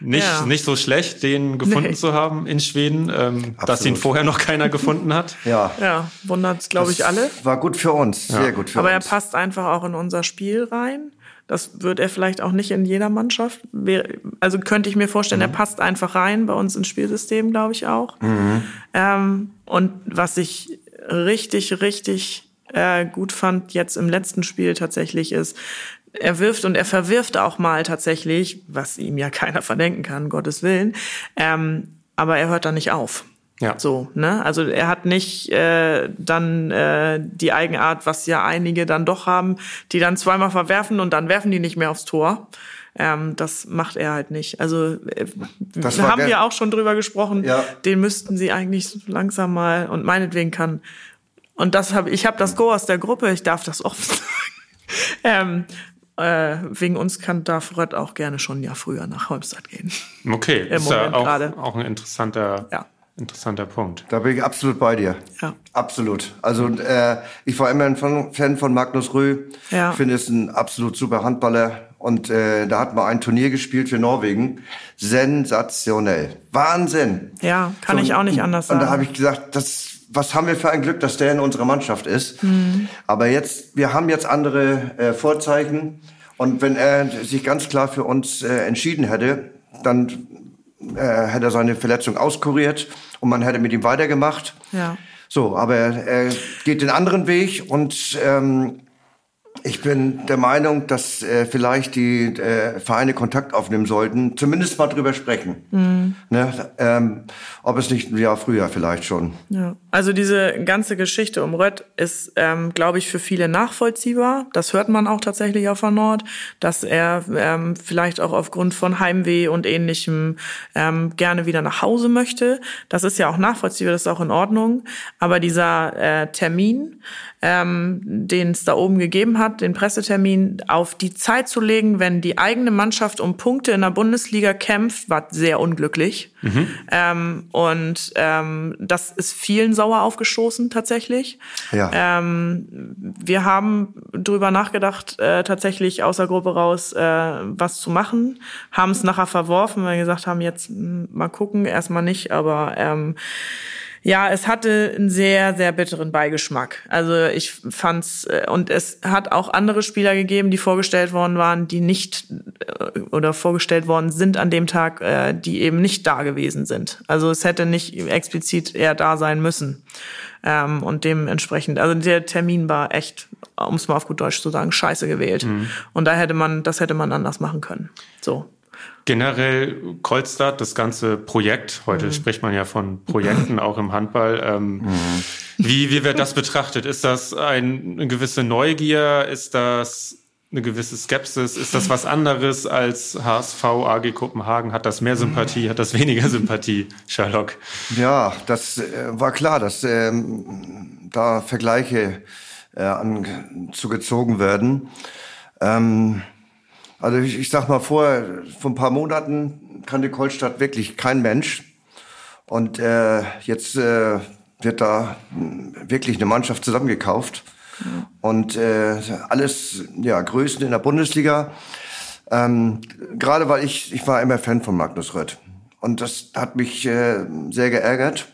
[SPEAKER 2] Nicht, ja. nicht so schlecht, den gefunden nee. zu haben in Schweden, ähm, dass ihn vorher noch keiner gefunden hat.
[SPEAKER 3] Ja, ja wundert glaube ich alle.
[SPEAKER 4] War gut für uns, sehr gut für
[SPEAKER 3] Aber
[SPEAKER 4] uns.
[SPEAKER 3] Aber er passt einfach auch in unser Spiel rein. Das wird er vielleicht auch nicht in jeder Mannschaft. Also könnte ich mir vorstellen, mhm. er passt einfach rein bei uns ins Spielsystem, glaube ich auch. Mhm. Ähm, und was ich richtig, richtig äh, gut fand jetzt im letzten Spiel tatsächlich ist, er wirft und er verwirft auch mal tatsächlich, was ihm ja *laughs* keiner verdenken kann, Gottes Willen, ähm, aber er hört da nicht auf. Ja. So, ne? Also er hat nicht äh, dann äh, die Eigenart, was ja einige dann doch haben, die dann zweimal verwerfen und dann werfen die nicht mehr aufs Tor. Ähm, das macht er halt nicht. Also äh, haben wir auch schon drüber gesprochen. Ja. Den müssten sie eigentlich langsam mal und meinetwegen kann und das habe ich habe das Go aus der Gruppe, ich darf das offen *laughs* sagen. ähm, äh, wegen uns kann darf Rött auch gerne schon ein Jahr früher nach Holmstadt gehen.
[SPEAKER 2] Okay, Im ist ja auch, auch ein interessanter, ja. interessanter Punkt.
[SPEAKER 4] Da bin ich absolut bei dir. Ja. Absolut. Also äh, ich war immer ein Fan von Magnus Röh. Ja. Ich finde es ein absolut super Handballer. Und äh, da hat man ein Turnier gespielt für Norwegen. Sensationell. Wahnsinn.
[SPEAKER 3] Ja, kann so, ich auch nicht anders sagen.
[SPEAKER 4] Und da habe ich gesagt, das was haben wir für ein Glück, dass der in unserer Mannschaft ist. Mhm. Aber jetzt, wir haben jetzt andere äh, Vorzeichen. Und wenn er sich ganz klar für uns äh, entschieden hätte, dann äh, hätte er seine Verletzung auskuriert und man hätte mit ihm weitergemacht. Ja. So, aber er geht den anderen Weg und ähm, ich bin der Meinung, dass äh, vielleicht die äh, Vereine Kontakt aufnehmen sollten, zumindest mal drüber sprechen. Mhm. Ne? Ähm, ob es nicht ein Jahr früher vielleicht schon.
[SPEAKER 3] Ja. Also diese ganze Geschichte um Rött ist, ähm, glaube ich, für viele nachvollziehbar. Das hört man auch tatsächlich auf der Nord, dass er ähm, vielleicht auch aufgrund von Heimweh und ähnlichem ähm, gerne wieder nach Hause möchte. Das ist ja auch nachvollziehbar, das ist auch in Ordnung. Aber dieser äh, Termin, ähm, den es da oben gegeben hat, den Pressetermin auf die Zeit zu legen, wenn die eigene Mannschaft um Punkte in der Bundesliga kämpft, war sehr unglücklich. Mhm. Ähm, und ähm, das ist vielen sauer aufgestoßen tatsächlich. Ja. Ähm, wir haben drüber nachgedacht, äh, tatsächlich aus der Gruppe raus äh, was zu machen, haben es nachher verworfen, weil wir gesagt haben, jetzt hm, mal gucken, erstmal nicht, aber ähm, ja, es hatte einen sehr, sehr bitteren Beigeschmack. Also ich fand's äh, und es hat auch andere Spieler gegeben, die vorgestellt worden waren, die nicht äh, oder vorgestellt worden sind an dem Tag, äh, die eben nicht da gewesen sind. Also es hätte nicht explizit eher da sein müssen. Ähm, und dementsprechend, also der Termin war echt, um es mal auf gut Deutsch zu sagen, scheiße gewählt. Mhm. Und da hätte man, das hätte man anders machen können. So.
[SPEAKER 2] Generell Kolstadt, das ganze Projekt, heute mhm. spricht man ja von Projekten *laughs* auch im Handball. Ähm, mhm. wie, wie wird das betrachtet? Ist das ein, eine gewisse Neugier? Ist das eine gewisse Skepsis? Ist das was anderes als HSV, AG Kopenhagen? Hat das mehr Sympathie? Hat das weniger Sympathie, Sherlock?
[SPEAKER 4] Ja, das äh, war klar, dass ähm, da Vergleiche äh, anzugezogen werden. Ähm, also ich, ich sag mal, vor, vor ein paar Monaten kannte Kolstadt wirklich kein Mensch. Und äh, jetzt äh, wird da wirklich eine Mannschaft zusammengekauft. Und äh, alles, ja, Größen in der Bundesliga. Ähm, Gerade weil ich, ich war immer Fan von Magnus Rött. Und das hat mich äh, sehr geärgert.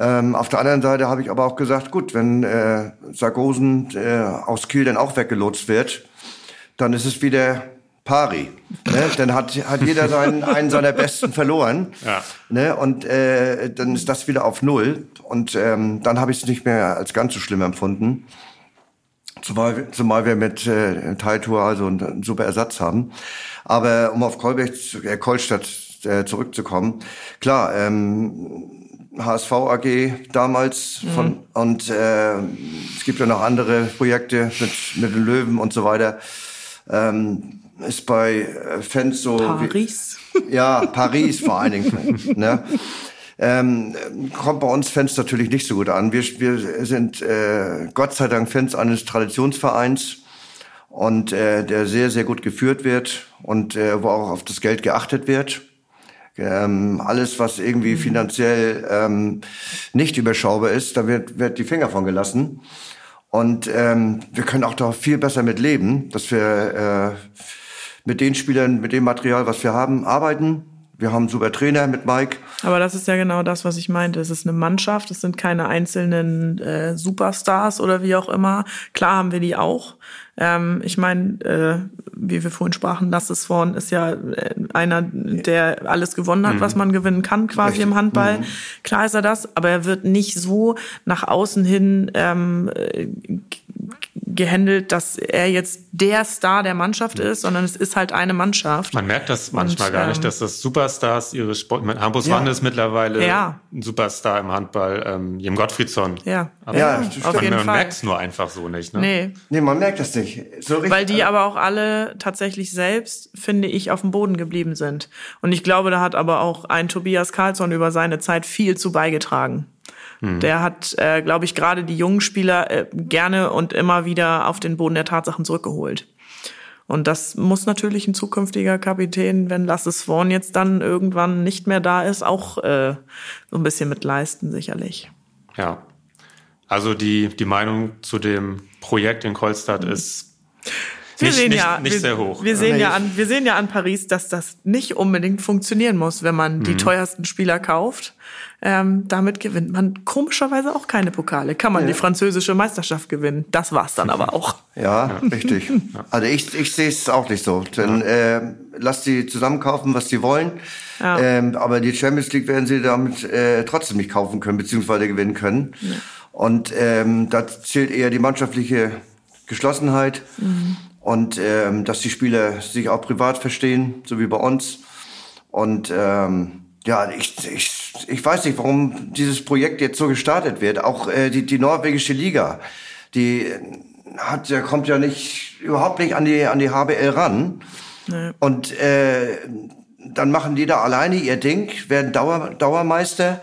[SPEAKER 4] Ähm, auf der anderen Seite habe ich aber auch gesagt, gut, wenn äh, Sargosen äh, aus Kiel dann auch weggelotst wird, dann ist es wieder pari. Ne? Dann hat, hat jeder seinen, einen seiner Besten verloren.
[SPEAKER 2] Ja.
[SPEAKER 4] Ne? Und äh, dann ist das wieder auf Null. Und ähm, dann habe ich es nicht mehr als ganz so schlimm empfunden. Zumal, zumal wir mit äh, Tour also einen, einen super Ersatz haben. Aber um auf Kolbech, äh, Kolstadt äh, zurückzukommen, klar, ähm, HSV AG damals von mhm. und äh, es gibt ja noch andere Projekte mit mit den Löwen und so weiter. Ähm, ist bei äh, Fans so
[SPEAKER 3] Paris.
[SPEAKER 4] Wie, *laughs* ja, Paris vor allen Dingen. ne? Ähm, kommt bei uns Fans natürlich nicht so gut an. Wir, wir sind äh, Gott sei Dank Fans eines Traditionsvereins und äh, der sehr, sehr gut geführt wird und äh, wo auch auf das Geld geachtet wird. Ähm, alles, was irgendwie mhm. finanziell ähm, nicht überschaubar ist, da wird, wird die Finger von gelassen. Und ähm, wir können auch da viel besser mit leben, dass wir äh, mit den Spielern, mit dem Material, was wir haben, arbeiten wir haben einen super Trainer mit Mike.
[SPEAKER 3] Aber das ist ja genau das, was ich meinte. Es ist eine Mannschaft, es sind keine einzelnen äh, Superstars oder wie auch immer. Klar haben wir die auch. Ähm, ich meine, äh, wie wir vorhin sprachen, Lasses vorn ist ja äh, einer, der alles gewonnen hat, mhm. was man gewinnen kann, quasi Richtig. im Handball. Mhm. Klar ist er das, aber er wird nicht so nach außen hin ähm, gehandelt, dass er jetzt der Star der Mannschaft ist, sondern es ist halt eine Mannschaft.
[SPEAKER 2] Man merkt das manchmal und, gar nicht, ähm, dass das Superstars ihre Sport. Hampus ja. Wanne ist mittlerweile ja. ein Superstar im Handball, ähm, Jem Gottfriedson.
[SPEAKER 3] Ja,
[SPEAKER 2] aber
[SPEAKER 3] ja,
[SPEAKER 2] auf man, jeden man merkt es nur einfach so nicht. Ne?
[SPEAKER 3] Nee.
[SPEAKER 4] nee, man merkt das nicht.
[SPEAKER 3] So richtig, Weil die aber auch alle tatsächlich selbst, finde ich, auf dem Boden geblieben sind. Und ich glaube, da hat aber auch ein Tobias Karlsson über seine Zeit viel zu beigetragen. Mhm. Der hat, äh, glaube ich, gerade die jungen Spieler äh, gerne und immer wieder auf den Boden der Tatsachen zurückgeholt. Und das muss natürlich ein zukünftiger Kapitän, wenn Lasse Swan jetzt dann irgendwann nicht mehr da ist, auch äh, so ein bisschen mit leisten, sicherlich.
[SPEAKER 2] Ja. Also die, die Meinung zu dem Projekt in Kolstadt mhm. ist wir nicht, sehen nicht, ja, nicht wir, sehr hoch.
[SPEAKER 3] Wir sehen ja an, wir sehen ja an Paris, dass das nicht unbedingt funktionieren muss, wenn man mhm. die teuersten Spieler kauft. Ähm, damit gewinnt man komischerweise auch keine Pokale. Kann man ja. die französische Meisterschaft gewinnen. Das war's dann aber auch.
[SPEAKER 4] Ja, richtig. *laughs* Also ich, ich sehe es auch nicht so. Denn äh, lass die zusammenkaufen, was sie wollen. Ja. Ähm, aber die Champions League werden sie damit äh, trotzdem nicht kaufen können, beziehungsweise gewinnen können. Ja. Und ähm, da zählt eher die mannschaftliche Geschlossenheit. Mhm und ähm, dass die Spieler sich auch privat verstehen, so wie bei uns. Und ähm, ja, ich, ich, ich weiß nicht, warum dieses Projekt jetzt so gestartet wird. Auch äh, die, die norwegische Liga, die hat, der kommt ja nicht überhaupt nicht an die an die HBL ran. Nee. Und äh, dann machen die da alleine ihr Ding, werden Dauer, Dauermeister.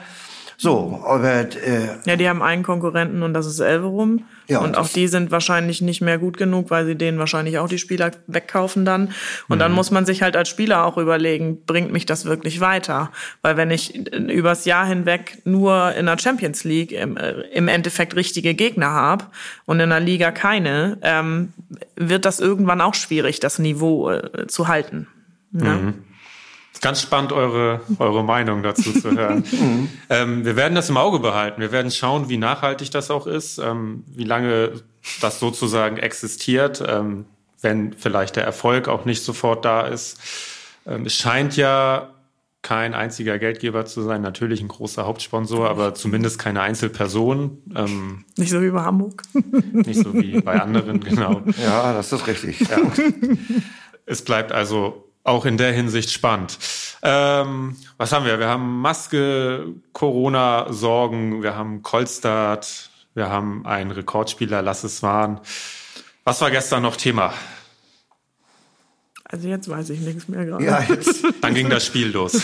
[SPEAKER 4] So, aber äh,
[SPEAKER 3] ja, die haben einen Konkurrenten und das ist Elverum. Ja, und auch die sind wahrscheinlich nicht mehr gut genug, weil sie denen wahrscheinlich auch die Spieler wegkaufen dann. Und mhm. dann muss man sich halt als Spieler auch überlegen, bringt mich das wirklich weiter? Weil wenn ich übers Jahr hinweg nur in der Champions League im, äh, im Endeffekt richtige Gegner habe und in der Liga keine, ähm, wird das irgendwann auch schwierig, das Niveau äh, zu halten. Ja? Mhm.
[SPEAKER 2] Ganz spannend, eure, eure Meinung dazu zu hören. *laughs* Mhm. ähm, wir werden das im Auge behalten. Wir werden schauen, wie nachhaltig das auch ist, ähm, wie lange das sozusagen existiert, ähm, wenn vielleicht der Erfolg auch nicht sofort da ist. Ähm, es scheint ja kein einziger Geldgeber zu sein, natürlich ein großer Hauptsponsor, aber zumindest keine Einzelperson.
[SPEAKER 3] Ähm, nicht so wie bei Hamburg. *laughs*
[SPEAKER 2] Nicht so wie bei anderen, genau.
[SPEAKER 4] Ja, das ist richtig. Ja.
[SPEAKER 2] Es bleibt also auch in der Hinsicht spannend. Ähm, was haben wir? Wir haben Maske, Corona-Sorgen, wir haben Kolstad, wir haben einen Rekordspieler, Lasse Swan. Was war gestern noch Thema?
[SPEAKER 3] Also jetzt weiß ich nichts mehr gerade.
[SPEAKER 2] Ja, jetzt. *laughs* Dann ging das Spiel los.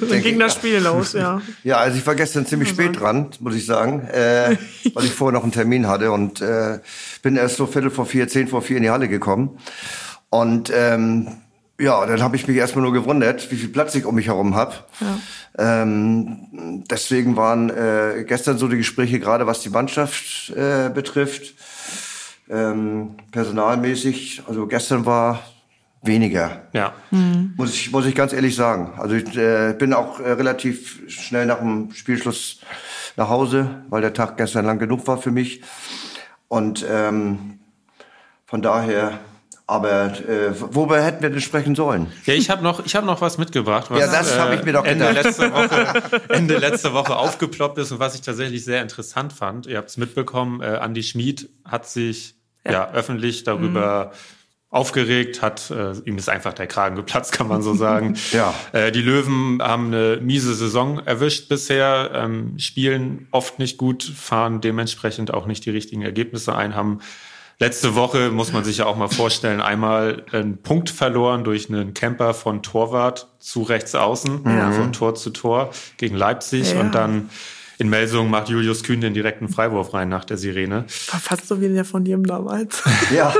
[SPEAKER 3] Dann *laughs* ging das Spiel los, ja.
[SPEAKER 4] Ja, also ich war gestern ziemlich spät dran, muss ich sagen, äh, *laughs* weil ich vorher noch einen Termin hatte und äh, bin erst so Viertel vor vier, zehn vor vier in die Halle gekommen. Und ähm, ja, dann habe ich mich erstmal nur gewundert, wie viel Platz ich um mich herum habe. Ja. Ähm, deswegen waren äh, gestern so die Gespräche, gerade was die Mannschaft äh, betrifft, ähm, personalmäßig. Also gestern war weniger.
[SPEAKER 2] Ja.
[SPEAKER 4] Mhm. Muss ich muss ich ganz ehrlich sagen. Also ich äh, bin auch äh, relativ schnell nach dem Spielschluss nach Hause, weil der Tag gestern lang genug war für mich. Und ähm, von daher Aber äh, worüber hätten wir denn sprechen sollen?
[SPEAKER 2] Ja, ich habe noch, ich hab noch was mitgebracht, was
[SPEAKER 4] Ja, das hab ich mir doch
[SPEAKER 2] Ende,
[SPEAKER 4] gedacht.
[SPEAKER 2] letzte Woche, Ende letzte Woche aufgeploppt ist und was ich tatsächlich sehr interessant fand. Ihr habt es mitbekommen, äh, Andy Schmid hat sich ja, öffentlich darüber aufgeregt, hat äh, ihm ist einfach der Kragen geplatzt, kann man so sagen. *laughs*
[SPEAKER 4] Ja.
[SPEAKER 2] Äh, die Löwen haben eine miese Saison erwischt bisher, ähm, spielen oft nicht gut, fahren dementsprechend auch nicht die richtigen Ergebnisse ein, haben letzte Woche, muss man sich ja auch mal vorstellen, einmal einen Punkt verloren durch einen Camper von Torwart zu rechts außen, von Tor zu Tor gegen Leipzig
[SPEAKER 3] Ja.
[SPEAKER 2] und dann in Melsung macht Julius Kühn den direkten Freiwurf rein nach der Sirene.
[SPEAKER 3] War fast so wie der von jedem damals. *laughs*
[SPEAKER 4] Ja,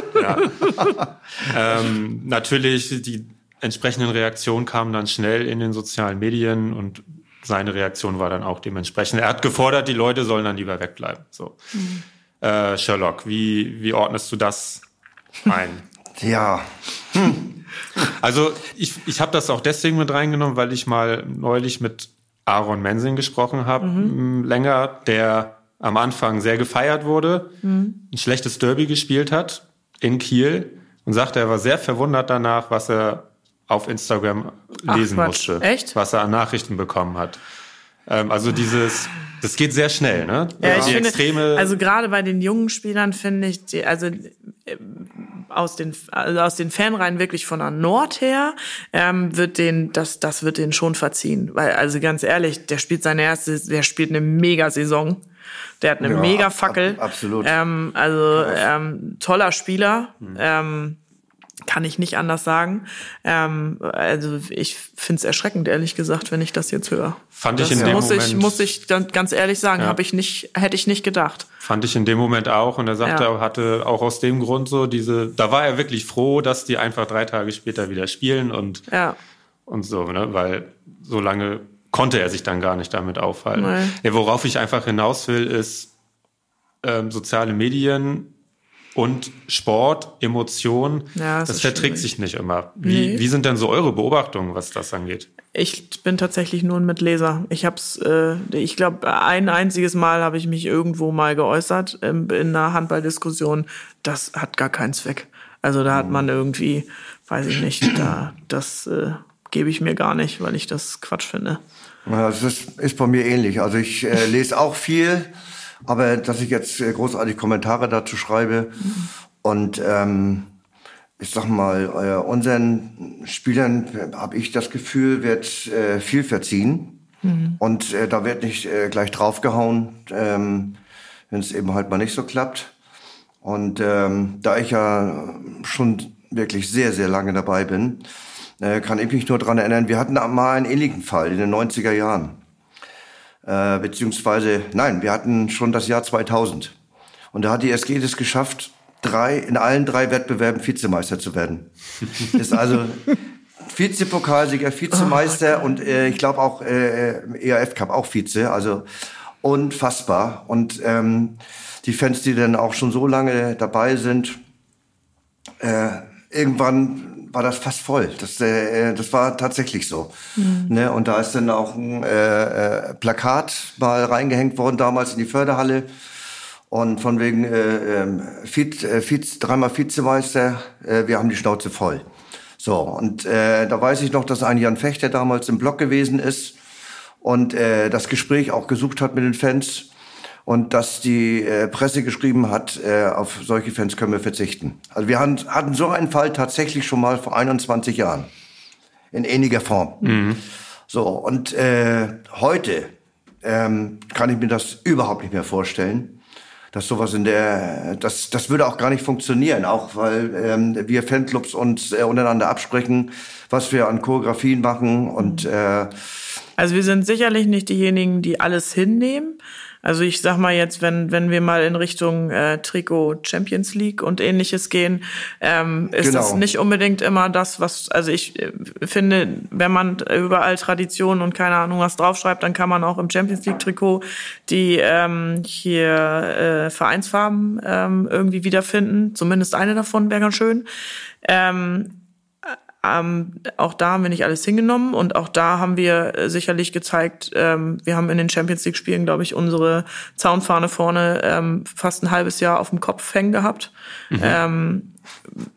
[SPEAKER 2] Ähm, natürlich, die entsprechenden Reaktionen kamen dann schnell in den sozialen Medien und seine Reaktion war dann auch dementsprechend. Er hat gefordert, die Leute sollen dann lieber wegbleiben. So. Äh, Sherlock, wie, wie ordnest du das ein? *laughs*
[SPEAKER 4] ja.
[SPEAKER 2] Also ich, ich habe das auch deswegen mit reingenommen, weil ich mal neulich mit Aaron Mensing gesprochen habe, m, länger, der am Anfang sehr gefeiert wurde, ein schlechtes Derby gespielt hat in Kiel und sagte, er war sehr verwundert danach, was er auf Instagram
[SPEAKER 3] Ach,
[SPEAKER 2] lesen
[SPEAKER 3] Quatsch.
[SPEAKER 2] musste,
[SPEAKER 3] Echt?
[SPEAKER 2] was er an Nachrichten bekommen hat. Ähm, also dieses, das geht sehr schnell, ne?
[SPEAKER 3] Ja, ich
[SPEAKER 2] die
[SPEAKER 3] finde,
[SPEAKER 2] Extreme,
[SPEAKER 3] also gerade bei den jungen Spielern finde ich, die, also äh, aus den also aus den Fanreihen wirklich von der Nord her ähm, wird den das das wird den schon verziehen, weil also ganz ehrlich, der spielt seine erste, der spielt eine Mega-Saison. Der hat eine
[SPEAKER 4] Ja,
[SPEAKER 3] mega
[SPEAKER 4] ab-
[SPEAKER 3] Fackel.
[SPEAKER 4] ab- absolut.
[SPEAKER 3] Ähm, also ähm, toller Spieler. Ähm, kann ich nicht anders sagen. Ähm, also ich finde es erschreckend, ehrlich gesagt, wenn ich das jetzt höre.
[SPEAKER 2] fand ich
[SPEAKER 3] Das
[SPEAKER 2] in dem
[SPEAKER 3] muss
[SPEAKER 2] Moment,
[SPEAKER 3] ich muss ich dann ganz ehrlich sagen,
[SPEAKER 2] Ja.
[SPEAKER 3] habe ich nicht hätte ich nicht gedacht.
[SPEAKER 2] Fand ich in dem Moment auch. Und er sagte,
[SPEAKER 3] Ja.
[SPEAKER 2] er hatte auch aus dem Grund so diese, da war er wirklich froh, dass die einfach drei Tage später wieder spielen und,
[SPEAKER 3] Ja.
[SPEAKER 2] und so, ne? weil so lange konnte er sich dann gar nicht damit aufhalten.
[SPEAKER 3] Nee.
[SPEAKER 2] Worauf ich einfach hinaus will, ist ähm, soziale Medien und Sport, Emotion,
[SPEAKER 3] Ja, das
[SPEAKER 2] das, verträgt
[SPEAKER 3] schwierig.
[SPEAKER 2] sich nicht immer. Wie,
[SPEAKER 3] Nee.
[SPEAKER 2] wie sind denn so eure Beobachtungen, was das angeht?
[SPEAKER 3] Ich bin tatsächlich nur ein Mitleser. Ich hab's, äh, ich glaube, ein einziges Mal habe ich mich irgendwo mal geäußert ähm, in einer Handballdiskussion. Das hat gar keinen Zweck. Also da hat man irgendwie, weiß ich nicht, da das äh, gebe ich mir gar nicht, weil ich das Quatsch finde.
[SPEAKER 4] Ja, Das ist, ist bei mir ähnlich. Also ich äh, lese auch viel, aber dass ich jetzt äh, großartig Kommentare dazu schreibe und ähm, ich sag mal, äh, unseren Spielern habe ich das Gefühl, wird äh, viel verziehen und äh, da wird nicht äh, gleich draufgehauen, ähm, wenn es eben halt mal nicht so klappt. Und ähm, da ich ja schon wirklich sehr, sehr lange dabei bin, äh, kann ich mich nur dran erinnern, wir hatten mal einen ähnlichen Fall in den 90er Jahren. Äh, beziehungsweise, nein, wir hatten schon das Jahr 2000. Und da hat die SG es geschafft, drei, in allen drei Wettbewerben Vizemeister zu werden. *laughs* Ist also Vizepokalsieger, Vizemeister und äh, ich glaube auch äh, ERF Cup auch Vize. Also unfassbar. Und ähm, die Fans, die dann auch schon so lange dabei sind, äh, irgendwann war das fast voll. Das, äh, das war tatsächlich so. Ne? Und da ist dann auch ein äh, äh, Plakat mal reingehängt worden damals in die Förderhalle. Und von wegen äh, ähm, Viz, äh, Viz, dreimal Vizemeister, äh, wir haben die Schnauze voll. So, und äh, da weiß ich noch, dass ein Jan Fechter damals im Blog gewesen ist und äh, das Gespräch auch gesucht hat mit den Fans und dass die äh, Presse geschrieben hat, äh, auf solche Fans können wir verzichten. Also wir hatten, hatten so einen Fall tatsächlich schon mal vor 21 Jahren in ähnlicher Form. So, und äh, heute ähm, kann ich mir das überhaupt nicht mehr vorstellen, dass sowas in der, das, das würde auch gar nicht funktionieren, auch weil ähm, wir Fanclubs uns äh, untereinander absprechen, was wir an Choreografien machen und äh,
[SPEAKER 3] Also wir sind sicherlich nicht diejenigen, die alles hinnehmen. Also ich sag mal jetzt, wenn wenn wir mal in Richtung äh, Trikot Champions League und ähnliches gehen, ähm, ist
[SPEAKER 4] Genau.
[SPEAKER 3] das nicht unbedingt immer das, was also ich äh, finde, wenn man überall Traditionen und keine Ahnung was draufschreibt, dann kann man auch im Champions League Trikot die ähm, hier äh, Vereinsfarben ähm, irgendwie wiederfinden. Zumindest eine davon wäre ganz schön. Ähm, ähm, auch da haben wir nicht alles hingenommen und auch da haben wir äh, sicherlich gezeigt, ähm, wir haben in den Champions League Spielen, glaube ich, unsere Zaunfahne vorne ähm, fast ein halbes Jahr auf dem Kopf hängen gehabt. Ähm,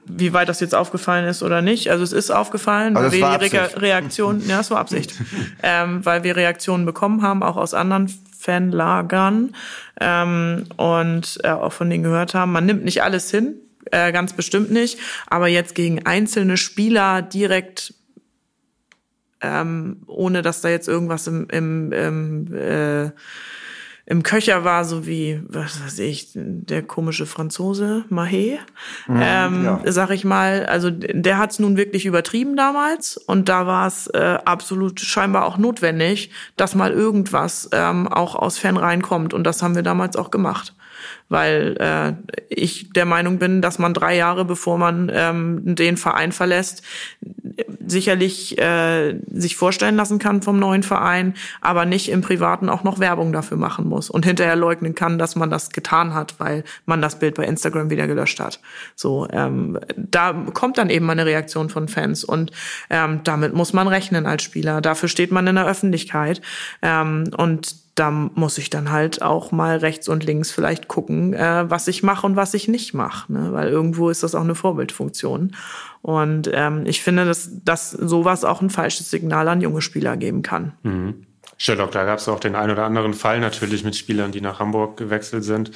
[SPEAKER 3] wie weit das jetzt aufgefallen ist oder nicht. Also es ist aufgefallen,
[SPEAKER 4] Also
[SPEAKER 3] weil wir die Re. Reaktionen, ja, es war Absicht, *laughs* ähm, weil wir Reaktionen bekommen haben, auch aus anderen Fanlagern ähm, und äh, auch von denen gehört haben. Man nimmt nicht alles hin, äh, ganz bestimmt nicht, aber jetzt gegen einzelne Spieler direkt ähm, ohne dass da jetzt irgendwas im, im, im, äh, im Köcher war, so wie, was weiß ich, der komische Franzose, Mahé, ähm,
[SPEAKER 4] ja.
[SPEAKER 3] sag ich mal, also der hat's nun wirklich übertrieben damals und da war es äh, absolut scheinbar auch notwendig, dass mal irgendwas ähm, auch aus Fanreihen kommt. Und das haben wir damals auch gemacht weil äh, ich der Meinung bin, dass man drei Jahre bevor man ähm, den Verein verlässt, sicherlich äh, sich vorstellen lassen kann vom neuen Verein, aber nicht im Privaten auch noch Werbung dafür machen muss und hinterher leugnen kann, dass man das getan hat, weil man das Bild bei Instagram wieder gelöscht hat. So, ähm, da kommt dann eben eine Reaktion von Fans und ähm, damit muss man rechnen als Spieler. Dafür steht man in der Öffentlichkeit ähm, und da muss ich dann halt auch mal rechts und links vielleicht gucken, äh, was ich mache und was ich nicht mache, ne? weil irgendwo ist das auch eine Vorbildfunktion. Und ähm, ich finde, dass, dass sowas auch ein falsches Signal an junge Spieler geben kann.
[SPEAKER 2] Sherlock, da gab es auch den einen oder anderen Fall natürlich mit Spielern, die nach Hamburg gewechselt sind.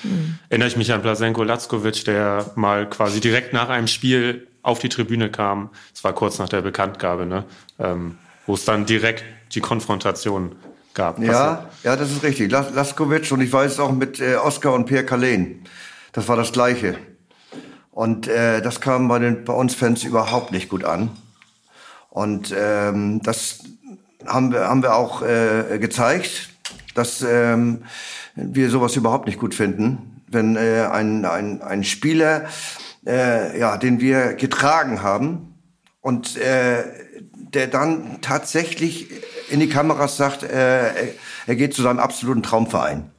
[SPEAKER 2] Erinnere ich mich an Blasenko Lackovic, der mal quasi direkt nach einem Spiel auf die Tribüne kam. Es war kurz nach der Bekanntgabe, ne? ähm, wo es dann direkt die Konfrontation gab.
[SPEAKER 4] Ja, ja, das ist richtig. Las Laskovic und ich weiß auch mit äh, Oskar und Pierre Kalen. Das war das Gleiche. Und äh, das kam bei, den, bei uns Fans überhaupt nicht gut an. Und ähm, das haben wir, haben wir auch äh, gezeigt, dass ähm, wir sowas überhaupt nicht gut finden. Wenn äh, ein, ein, ein Spieler, äh, ja, den wir getragen haben und äh, der dann tatsächlich in die Kameras sagt, äh, er geht zu seinem absoluten Traumverein.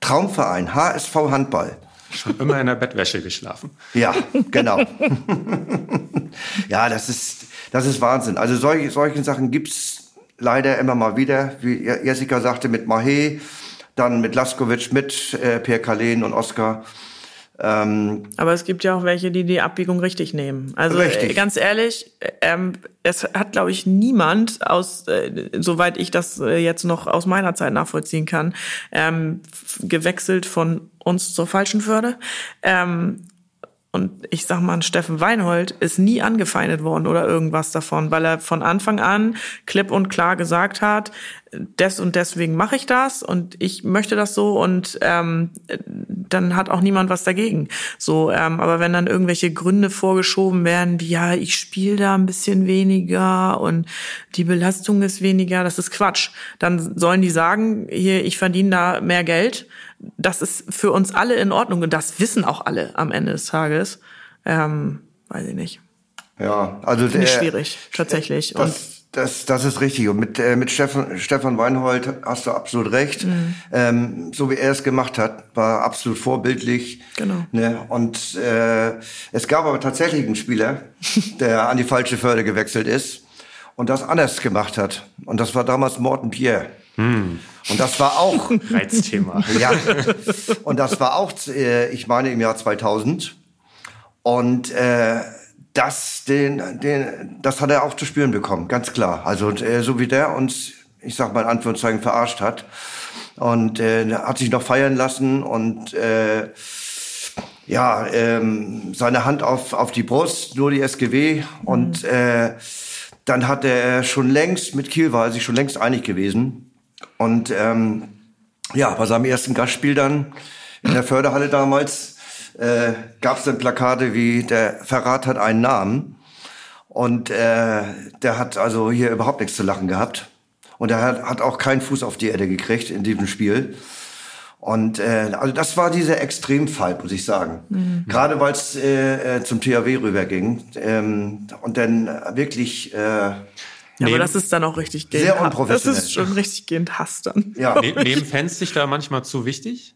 [SPEAKER 4] Traumverein, HSV Handball.
[SPEAKER 2] Schon immer in der Bettwäsche geschlafen.
[SPEAKER 4] Ja, genau. *laughs* ja, das ist, das ist Wahnsinn. Also solche, solche Sachen gibt's leider immer mal wieder. Wie Jessica sagte, mit Mahé, dann mit Laskovic, mit äh, Pierre Kalen und Oskar. Ähm,
[SPEAKER 3] Aber es gibt ja auch welche, die die Abbiegung richtig nehmen. Also
[SPEAKER 4] Richtig.
[SPEAKER 3] äh, ganz ehrlich, ähm, es hat, glaube ich, niemand aus, äh, soweit ich das äh, jetzt noch aus meiner Zeit nachvollziehen kann, ähm, gewechselt von uns zur falschen Förde. Ähm, und ich sag mal, Steffen Weinhold ist nie angefeindet worden oder irgendwas davon, weil er von Anfang an klipp und klar gesagt hat, des und deswegen mache ich das und ich möchte das so und ähm, dann hat auch niemand was dagegen. So, ähm, aber wenn dann irgendwelche Gründe vorgeschoben werden, wie ja, ich spiele da ein bisschen weniger und die Belastung ist weniger, das ist Quatsch. Dann sollen die sagen, hier, ich verdiene da mehr Geld. Das ist für uns alle in Ordnung und das wissen auch alle am Ende des Tages. Ähm, weiß ich nicht.
[SPEAKER 4] ja, also der-
[SPEAKER 3] schwierig, tatsächlich. Und
[SPEAKER 4] Das, das, ist richtig. Und mit, äh, mit Stefan, Stefan Weinhold hast du absolut recht.
[SPEAKER 3] Mhm.
[SPEAKER 4] Ähm, so wie er es gemacht hat, war absolut vorbildlich.
[SPEAKER 3] Genau.
[SPEAKER 4] Ne? Und äh, es gab aber tatsächlich einen Spieler, *laughs* der an die falsche Förde gewechselt ist und das anders gemacht hat. Und das war damals Morten Pierre. Und das war auch *laughs*
[SPEAKER 2] Reizthema.
[SPEAKER 4] ja. *laughs* Und das war auch, äh, ich meine, im Jahr 2000. Und äh, das, den, den, das hat er auch zu spüren bekommen, ganz klar. Also äh, so wie der uns, ich sag mal in Anführungszeichen, verarscht hat. Und äh, hat sich noch feiern lassen und äh, ja, ähm, seine Hand auf, auf die Brust, nur die SGW. Und äh, dann hat er schon längst, mit Kiel war er sich schon längst einig gewesen. Und ähm, ja, bei seinem ersten Gastspiel dann in der Förderhalle damals äh, gab es dann Plakate wie der Verrat hat einen Namen. Und äh, der hat also hier überhaupt nichts zu lachen gehabt. Und er hat, hat auch keinen Fuß auf die Erde gekriegt in diesem Spiel. Und äh, also das war dieser Extremfall, muss ich sagen. Gerade weil es äh, äh, zum THW rüberging ähm, und dann wirklich äh,
[SPEAKER 3] ja, aber das ist dann auch richtig gehend.
[SPEAKER 4] Sehr
[SPEAKER 3] Das
[SPEAKER 4] unprofessionell.
[SPEAKER 3] ist schon richtig gehend Hass dann.
[SPEAKER 4] ja
[SPEAKER 2] Ne nehmen Fans sich da manchmal zu wichtig?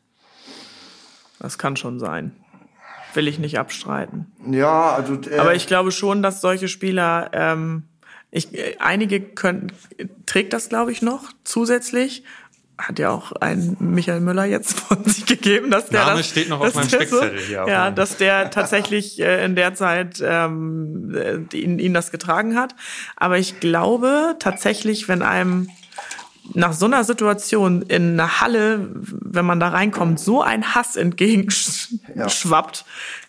[SPEAKER 3] Das kann schon sein. Will ich nicht abstreiten.
[SPEAKER 4] ja also äh,
[SPEAKER 3] Aber ich glaube schon, dass solche Spieler, ähm, ich, äh, einige können, trägt das, glaube ich, noch zusätzlich. hat ja auch ein Michael Müller jetzt *laughs* von sich gegeben, dass der
[SPEAKER 2] Name
[SPEAKER 3] das,
[SPEAKER 2] steht noch auf meinem Speckzettel so, hier.
[SPEAKER 3] Ja, dass der tatsächlich *laughs* äh, in der Zeit ähm, äh, ihn, ihn das getragen hat. Aber ich glaube tatsächlich, wenn einem nach so einer Situation in einer Halle, wenn man da reinkommt, so ein Hass entgegenschwappt, ja.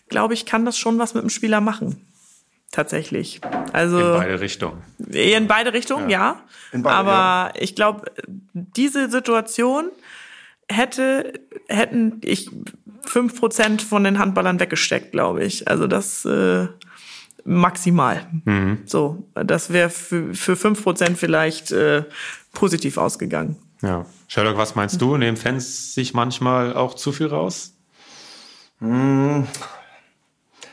[SPEAKER 3] glaube ich, kann das schon was mit dem Spieler machen tatsächlich. Also
[SPEAKER 2] in beide Richtungen.
[SPEAKER 3] In beide Richtungen, ja. ja. Beide, Aber ja. ich glaube, diese Situation hätte hätten ich fünf Prozent von den Handballern weggesteckt, glaube ich. Also das äh, maximal. Mhm. So, das wäre für für fünf Prozent vielleicht äh, positiv ausgegangen.
[SPEAKER 2] Ja, Sherlock, was meinst du? Nehmen Fans sich manchmal auch zu viel raus?
[SPEAKER 4] Hm,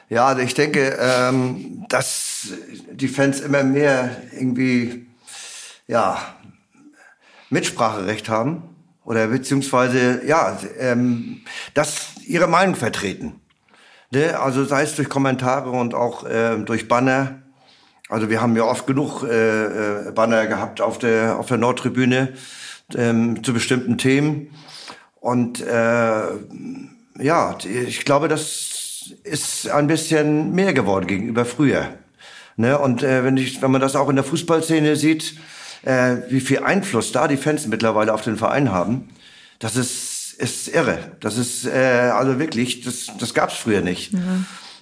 [SPEAKER 4] ja, also ich denke, ähm, dass die Fans immer mehr irgendwie ja, Mitspracherecht haben oder beziehungsweise ja, ähm, dass ihre Meinung vertreten. Ne? Also sei es durch Kommentare und auch äh, durch Banner. Also wir haben ja oft genug äh, äh, Banner gehabt auf der auf der Nordtribüne ähm, zu bestimmten Themen und äh, ja, ich glaube, dass ist ein bisschen mehr geworden gegenüber früher. Ne? Und äh, wenn, ich, wenn man das auch in der Fußballszene sieht, äh, wie viel Einfluss da die Fans mittlerweile auf den Verein haben, das ist, ist irre. Das ist äh, also wirklich, das, das gab es früher nicht. Ja.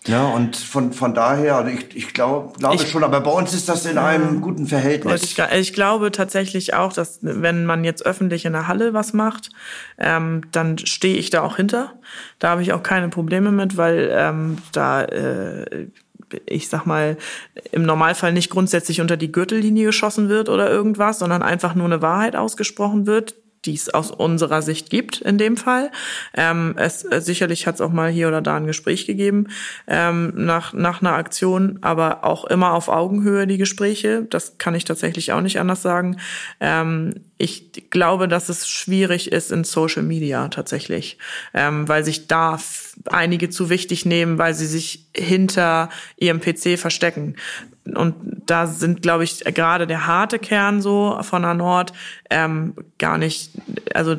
[SPEAKER 4] Ja, und von, von daher, also ich, ich glaube glaube ich, schon, aber bei uns ist das in einem guten Verhältnis.
[SPEAKER 3] Ich, ich, glaube tatsächlich auch, dass wenn man jetzt öffentlich in der Halle was macht, ähm, dann stehe ich da auch hinter. Da habe ich auch keine Probleme mit, weil ähm, da äh, ich sag mal, im Normalfall nicht grundsätzlich unter die Gürtellinie geschossen wird oder irgendwas, sondern einfach nur eine Wahrheit ausgesprochen wird, die es aus unserer Sicht gibt in dem Fall. Ähm, es, äh, sicherlich hat es auch mal hier oder da ein Gespräch gegeben ähm, nach, nach einer Aktion, aber auch immer auf Augenhöhe die Gespräche. Das kann ich tatsächlich auch nicht anders sagen. Ähm, ich glaube, dass es schwierig ist in Social Media tatsächlich, ähm, weil sich da einige zu wichtig nehmen, weil sie sich hinter ihrem PC verstecken. Und da sind, glaube ich, gerade der harte Kern so von der Nord ähm, gar nicht, also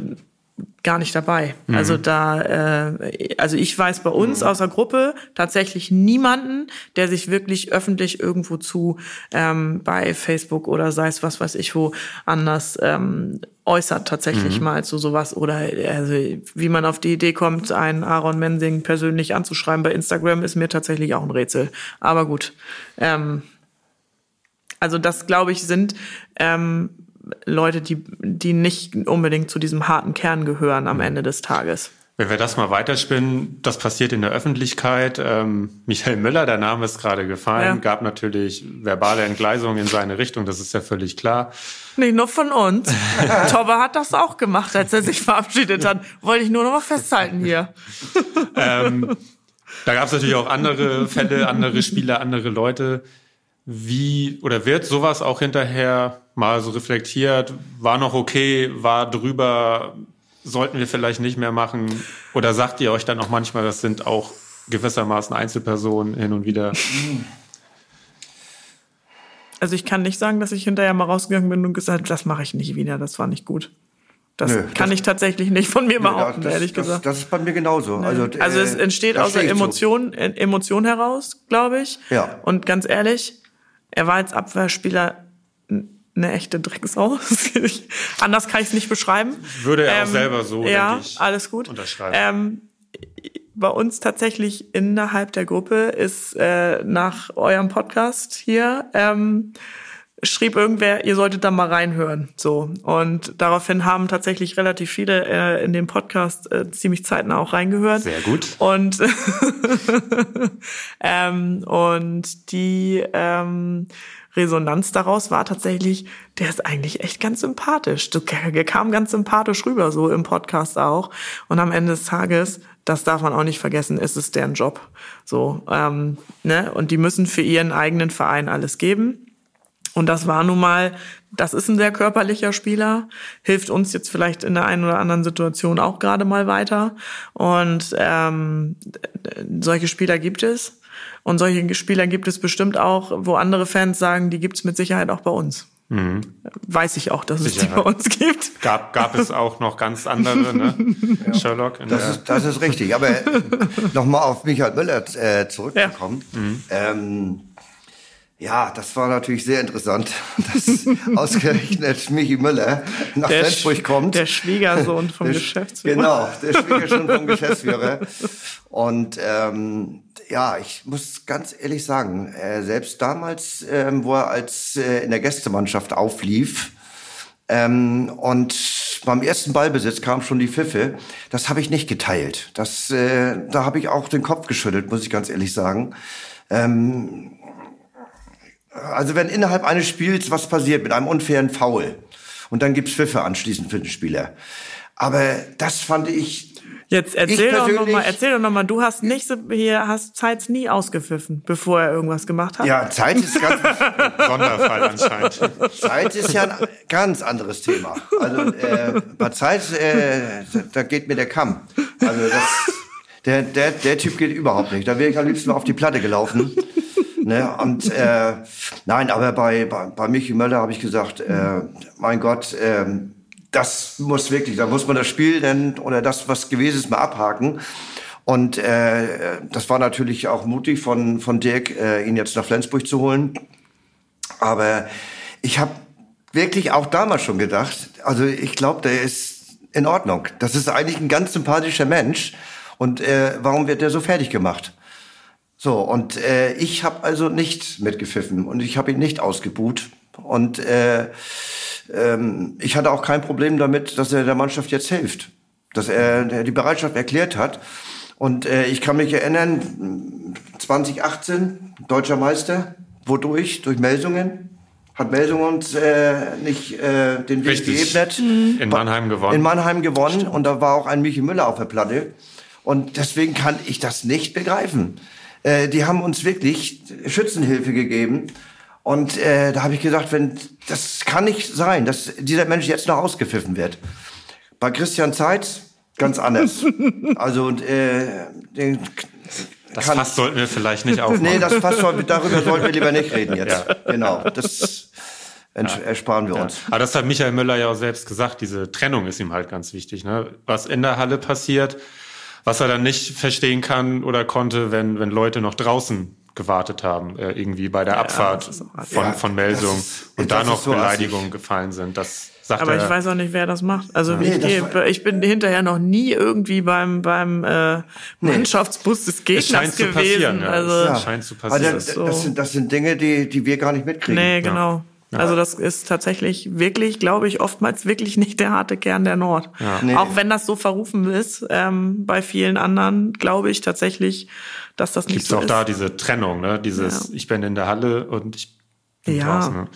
[SPEAKER 3] gar nicht dabei. Mhm. Also da, äh, also ich weiß bei uns mhm. aus der Gruppe tatsächlich niemanden, der sich wirklich öffentlich irgendwo zu ähm, bei Facebook oder sei es was weiß ich wo anders ähm, äußert tatsächlich mhm. mal zu sowas oder also wie man auf die Idee kommt, einen Aaron Mensing persönlich anzuschreiben bei Instagram ist mir tatsächlich auch ein Rätsel. Aber gut. Ähm, also das, glaube ich, sind ähm, Leute, die, die nicht unbedingt zu diesem harten Kern gehören am Ende des Tages.
[SPEAKER 2] Wenn wir das mal weiterspinnen, das passiert in der Öffentlichkeit. Ähm, Michael Müller, der Name ist gerade gefallen, ja. gab natürlich verbale Entgleisungen in seine Richtung, das ist ja völlig klar.
[SPEAKER 3] Nicht nur von uns. *laughs* Tobbe hat das auch gemacht, als er sich verabschiedet hat. Wollte ich nur noch mal festhalten hier.
[SPEAKER 2] ähm, da gab es natürlich auch andere Fälle, andere Spieler, andere Leute. Wie oder wird sowas auch hinterher mal so reflektiert? War noch okay, war drüber, sollten wir vielleicht nicht mehr machen? Oder sagt ihr euch dann auch manchmal, das sind auch gewissermaßen Einzelpersonen hin und wieder?
[SPEAKER 3] Also ich kann nicht sagen, dass ich hinterher mal rausgegangen bin und gesagt, das mache ich nicht wieder, das war nicht gut. Das Nö, kann das, ich tatsächlich nicht von mir behaupten,
[SPEAKER 4] das,
[SPEAKER 3] ehrlich
[SPEAKER 4] das,
[SPEAKER 3] gesagt.
[SPEAKER 4] Das ist bei mir genauso.
[SPEAKER 3] Nee. Also, also es äh, entsteht aus der Emotion, so. Emotion heraus, glaube ich.
[SPEAKER 4] Ja.
[SPEAKER 3] Und ganz ehrlich, er war als Abwehrspieler eine echte Drecksau. *laughs* Anders kann ich es nicht beschreiben.
[SPEAKER 2] Würde er ähm, auch selber so,
[SPEAKER 3] ja, ich, alles gut.
[SPEAKER 2] unterschreiben.
[SPEAKER 3] Ähm, bei uns tatsächlich innerhalb der Gruppe ist äh, nach eurem Podcast hier ähm, schrieb irgendwer, ihr solltet da mal reinhören. So und daraufhin haben tatsächlich relativ viele äh, in dem Podcast äh, ziemlich zeitnah auch reingehört.
[SPEAKER 2] Sehr gut.
[SPEAKER 3] Und *laughs* ähm, und die ähm, Resonanz daraus war tatsächlich, der ist eigentlich echt ganz sympathisch. Der kam ganz sympathisch rüber, so im Podcast auch. Und am Ende des Tages, das darf man auch nicht vergessen, ist es deren Job. So, ähm, ne? Und die müssen für ihren eigenen Verein alles geben. Und das war nun mal, das ist ein sehr körperlicher Spieler, hilft uns jetzt vielleicht in der einen oder anderen Situation auch gerade mal weiter. Und ähm, solche Spieler gibt es. Und solche Spieler gibt es bestimmt auch, wo andere Fans sagen, die gibt's mit Sicherheit auch bei uns. Weiß ich auch, dass es die
[SPEAKER 2] Sicherheit.
[SPEAKER 3] bei uns gibt.
[SPEAKER 2] Gab, gab es auch noch ganz andere, ne? *laughs* Sherlock. In
[SPEAKER 4] Das
[SPEAKER 2] der,
[SPEAKER 4] ist, das ist richtig. Aber nochmal auf Michael Müller äh, zurückzukommen. Ähm, ja, das war natürlich sehr interessant, *laughs* dass ausgerechnet Michi Müller nach
[SPEAKER 3] Der,
[SPEAKER 4] Flensburg kommt.
[SPEAKER 3] der Schwiegersohn vom *laughs*
[SPEAKER 4] Der Sch-
[SPEAKER 3] Geschäftsführer.
[SPEAKER 4] Genau, der Schwiegersohn vom Geschäftsführer. Und ähm, ja, ich muss ganz ehrlich sagen, äh, selbst damals, ähm, wo er als äh, in der Gästemannschaft auflief, ähm, und beim ersten Ballbesitz kam schon die Pfiffe. Das habe ich nicht geteilt. Das, äh, da habe ich auch den Kopf geschüttelt, muss ich ganz ehrlich sagen. Ähm, also wenn innerhalb eines Spiels was passiert mit einem unfairen Foul und dann gibt's Pfiffe anschließend für den Spieler. Aber das fand ich
[SPEAKER 3] Jetzt erzähl
[SPEAKER 4] Ich
[SPEAKER 3] doch noch
[SPEAKER 4] persönlich-
[SPEAKER 3] mal, erzähl doch noch mal, du hast nicht so, hier hast Zeitz nie ausgepfiffen, bevor er irgendwas gemacht hat.
[SPEAKER 4] ja Zeit ist ganz *laughs*
[SPEAKER 2] Sonderfall anscheinend.
[SPEAKER 4] Zeit ist ja ein ganz anderes Thema. Also äh, bei Zeit äh, da geht mir der Kamm. Also das, der der der Typ geht überhaupt nicht. Da wäre ich am liebsten auf die Platte gelaufen. Ne? Und äh, nein, aber bei bei, bei Michi Möller habe ich gesagt, äh, mein Gott. Äh, das muss wirklich, da muss man das Spiel denn oder das, was gewesen ist, mal abhaken. Und äh, das war natürlich auch mutig von, von Dirk, äh, ihn jetzt nach Flensburg zu holen. Aber ich habe wirklich auch damals schon gedacht, also ich glaube, der ist in Ordnung. Das ist eigentlich ein ganz sympathischer Mensch. Und äh, warum wird der so fertig gemacht? So, und äh, ich habe also nicht mitgepfiffen und ich habe ihn nicht ausgebuht. Und äh, ähm, ich hatte auch kein Problem damit, dass er der Mannschaft jetzt hilft. Dass er die Bereitschaft erklärt hat. Und äh, ich kann mich erinnern, 2018, deutscher Meister, wodurch? Durch Melsungen. Hat Melsungen uns äh, nicht äh, den Weg
[SPEAKER 2] Richtig.
[SPEAKER 4] geebnet.
[SPEAKER 2] In Mannheim gewonnen.
[SPEAKER 4] In Mannheim gewonnen und da war auch ein Michi Müller auf der Platte. Und deswegen kann ich das nicht begreifen. Äh, die haben uns wirklich Schützenhilfe gegeben. Und äh, da habe ich gesagt, wenn das kann nicht sein, dass dieser Mensch jetzt noch ausgepfiffen wird. Bei Christian Zeitz ganz anders. *laughs* also äh, den
[SPEAKER 2] Das
[SPEAKER 4] kann,
[SPEAKER 2] Fass sollten wir vielleicht nicht aufmachen.
[SPEAKER 4] Nee, das passt soll, darüber *laughs* sollten wir lieber nicht reden jetzt. Genau, das ents- ersparen wir uns.
[SPEAKER 2] Aber das hat Michael Müller ja auch selbst gesagt, diese Trennung ist ihm halt ganz wichtig. Ne? Was in der Halle passiert, was er dann nicht verstehen kann oder konnte, wenn, wenn Leute noch draußen gewartet haben, äh, irgendwie bei der Abfahrt
[SPEAKER 3] ist auch
[SPEAKER 2] von,
[SPEAKER 4] Ja,
[SPEAKER 2] von Melsung
[SPEAKER 4] das ist-
[SPEAKER 2] und
[SPEAKER 4] das
[SPEAKER 2] da noch
[SPEAKER 4] so
[SPEAKER 2] Beleidigungen gefallen sind. Das sagt
[SPEAKER 3] Aber
[SPEAKER 2] er.
[SPEAKER 3] ich weiß auch nicht, wer das macht. Also
[SPEAKER 4] Nee,
[SPEAKER 3] ich,
[SPEAKER 4] war-
[SPEAKER 3] ich bin hinterher noch nie irgendwie beim beim äh, Mannschaftsbus des
[SPEAKER 2] es
[SPEAKER 3] Gegners
[SPEAKER 2] scheint zu
[SPEAKER 3] gewesen.
[SPEAKER 2] passieren. Ja.
[SPEAKER 3] Also
[SPEAKER 2] Es scheint zu passieren.
[SPEAKER 4] das,
[SPEAKER 3] so.
[SPEAKER 4] das, sind, das sind Dinge, die, die wir gar nicht mitkriegen.
[SPEAKER 3] nee, genau. Also das ist tatsächlich wirklich, glaube ich, oftmals wirklich *laughs* nicht der harte Kern der Nord.
[SPEAKER 4] Nee.
[SPEAKER 3] Auch wenn das so verrufen ist, ähm, bei vielen anderen glaube ich tatsächlich, dass das nicht
[SPEAKER 2] Gibt es
[SPEAKER 3] so
[SPEAKER 2] auch
[SPEAKER 3] ist.
[SPEAKER 2] da diese Trennung, ne? Dieses,
[SPEAKER 3] Ja.
[SPEAKER 2] ich bin in der Halle und ich bin
[SPEAKER 3] Ja.
[SPEAKER 2] draußen. Ne?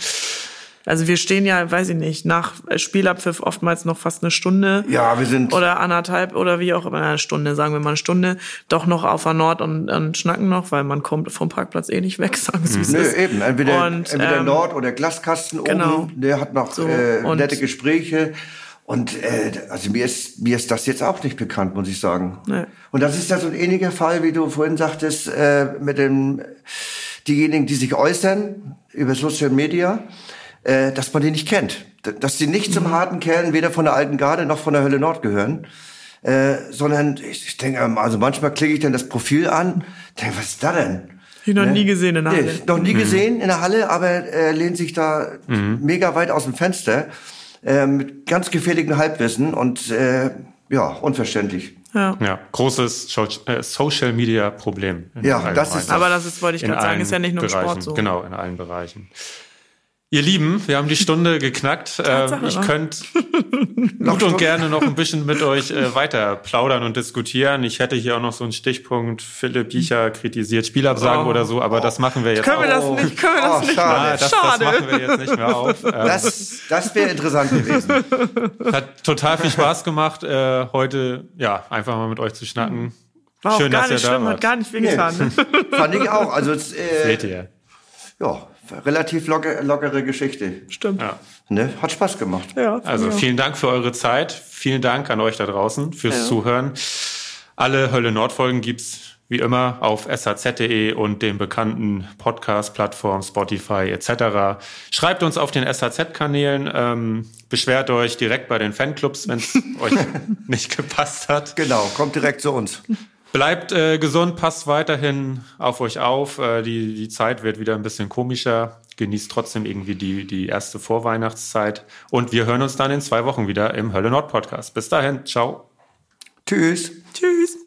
[SPEAKER 3] Also wir stehen ja, weiß ich nicht, nach Spielabpfiff oftmals noch fast eine Stunde.
[SPEAKER 4] Ja, wir sind-
[SPEAKER 3] Oder anderthalb oder wie auch immer, eine Stunde, sagen wir mal eine Stunde, doch noch auf der Nord und, und schnacken noch, weil man kommt vom Parkplatz eh nicht weg, *laughs* sagen Sie,
[SPEAKER 4] Nö,
[SPEAKER 3] ist.
[SPEAKER 4] eben. Entweder,
[SPEAKER 3] Und,
[SPEAKER 4] entweder
[SPEAKER 3] ähm,
[SPEAKER 4] Nord oder Glaskasten
[SPEAKER 3] genau.
[SPEAKER 4] oben, der hat noch
[SPEAKER 3] So,
[SPEAKER 4] äh, nette Gespräche. Und äh, also mir ist, mir ist das jetzt auch nicht bekannt, muss ich sagen.
[SPEAKER 3] Nee.
[SPEAKER 4] Und das ist ja so ein ähnlicher Fall, wie du vorhin sagtest, äh, mit dem diejenigen, die sich äußern über Social Media, äh, dass man die nicht kennt. D- Dass die nicht
[SPEAKER 3] Mhm.
[SPEAKER 4] zum harten Kern weder von der alten Garde noch von der Hölle Nord gehören. Äh, sondern ich, ich denke, ähm, also manchmal klicke ich dann das Profil an, denke, was ist da denn?
[SPEAKER 3] Ich noch nie gesehen in der
[SPEAKER 4] Nee,
[SPEAKER 3] Halle.
[SPEAKER 4] noch nie gesehen in der Halle, aber äh, lehnt sich da mega weit aus dem Fenster äh, mit ganz gefährlichem Halbwissen und äh, ja, unverständlich.
[SPEAKER 3] Ja.
[SPEAKER 2] Ja, großes äh, Social Media Problem.
[SPEAKER 4] Ja, das ist-
[SPEAKER 3] Aber das ist, wollte ich
[SPEAKER 2] In
[SPEAKER 3] gerade sagen, ist ja nicht nur im
[SPEAKER 2] Bereichen.
[SPEAKER 3] Sport so.
[SPEAKER 2] Genau, in allen Bereichen. Ihr Lieben, wir haben die Stunde geknackt. Ähm, ich könnte *laughs* gut und gerne noch ein bisschen mit euch äh, weiter plaudern und diskutieren. Ich hätte hier auch noch so einen Stichpunkt, Philipp Biecher kritisiert Spielabsagen
[SPEAKER 3] Oh.
[SPEAKER 2] oder so, aber das machen wir jetzt
[SPEAKER 3] Können wir das
[SPEAKER 2] auch.
[SPEAKER 3] nicht, können wir das
[SPEAKER 4] Oh,
[SPEAKER 3] nicht
[SPEAKER 4] schade.
[SPEAKER 2] Ah, das, das
[SPEAKER 3] Schade.
[SPEAKER 2] machen wir jetzt nicht mehr auf. *laughs* Ähm,
[SPEAKER 4] Das, das wäre interessant gewesen.
[SPEAKER 2] hat total viel Spaß gemacht, äh, heute ja einfach mal mit euch zu schnacken.
[SPEAKER 3] War auch
[SPEAKER 2] Schön,
[SPEAKER 3] gar
[SPEAKER 2] dass
[SPEAKER 3] nicht
[SPEAKER 2] ihr da
[SPEAKER 3] schlimm,
[SPEAKER 2] wart.
[SPEAKER 3] hat gar nicht wehgetan. ne?
[SPEAKER 4] Fand ich auch. Also es, äh,
[SPEAKER 2] Seht ihr.
[SPEAKER 4] ja, relativ locker, lockere Geschichte.
[SPEAKER 3] Stimmt.
[SPEAKER 2] Ja.
[SPEAKER 4] Ne? Hat Spaß gemacht.
[SPEAKER 3] Ja,
[SPEAKER 2] Also
[SPEAKER 3] ja.
[SPEAKER 2] vielen Dank für eure Zeit. Vielen Dank an euch da draußen fürs
[SPEAKER 3] Ja.
[SPEAKER 2] Zuhören. Alle Hölle Nord Folgen gibt's wie immer auf shz.de und den bekannten Podcast-Plattformen Spotify etc. Schreibt uns auf den SHZ-Kanälen, ähm, beschwert euch direkt bei den Fanclubs, wenn es *laughs* euch nicht gepasst hat.
[SPEAKER 4] Genau, kommt direkt zu uns.
[SPEAKER 2] Bleibt äh, gesund, passt weiterhin auf euch auf. Äh, die, die Zeit wird wieder ein bisschen komischer. Genießt trotzdem irgendwie die, die erste Vorweihnachtszeit. Und wir hören uns dann in zwei Wochen wieder im Hölle Nord Podcast. Bis dahin, ciao.
[SPEAKER 4] Tschüss.
[SPEAKER 3] Tschüss.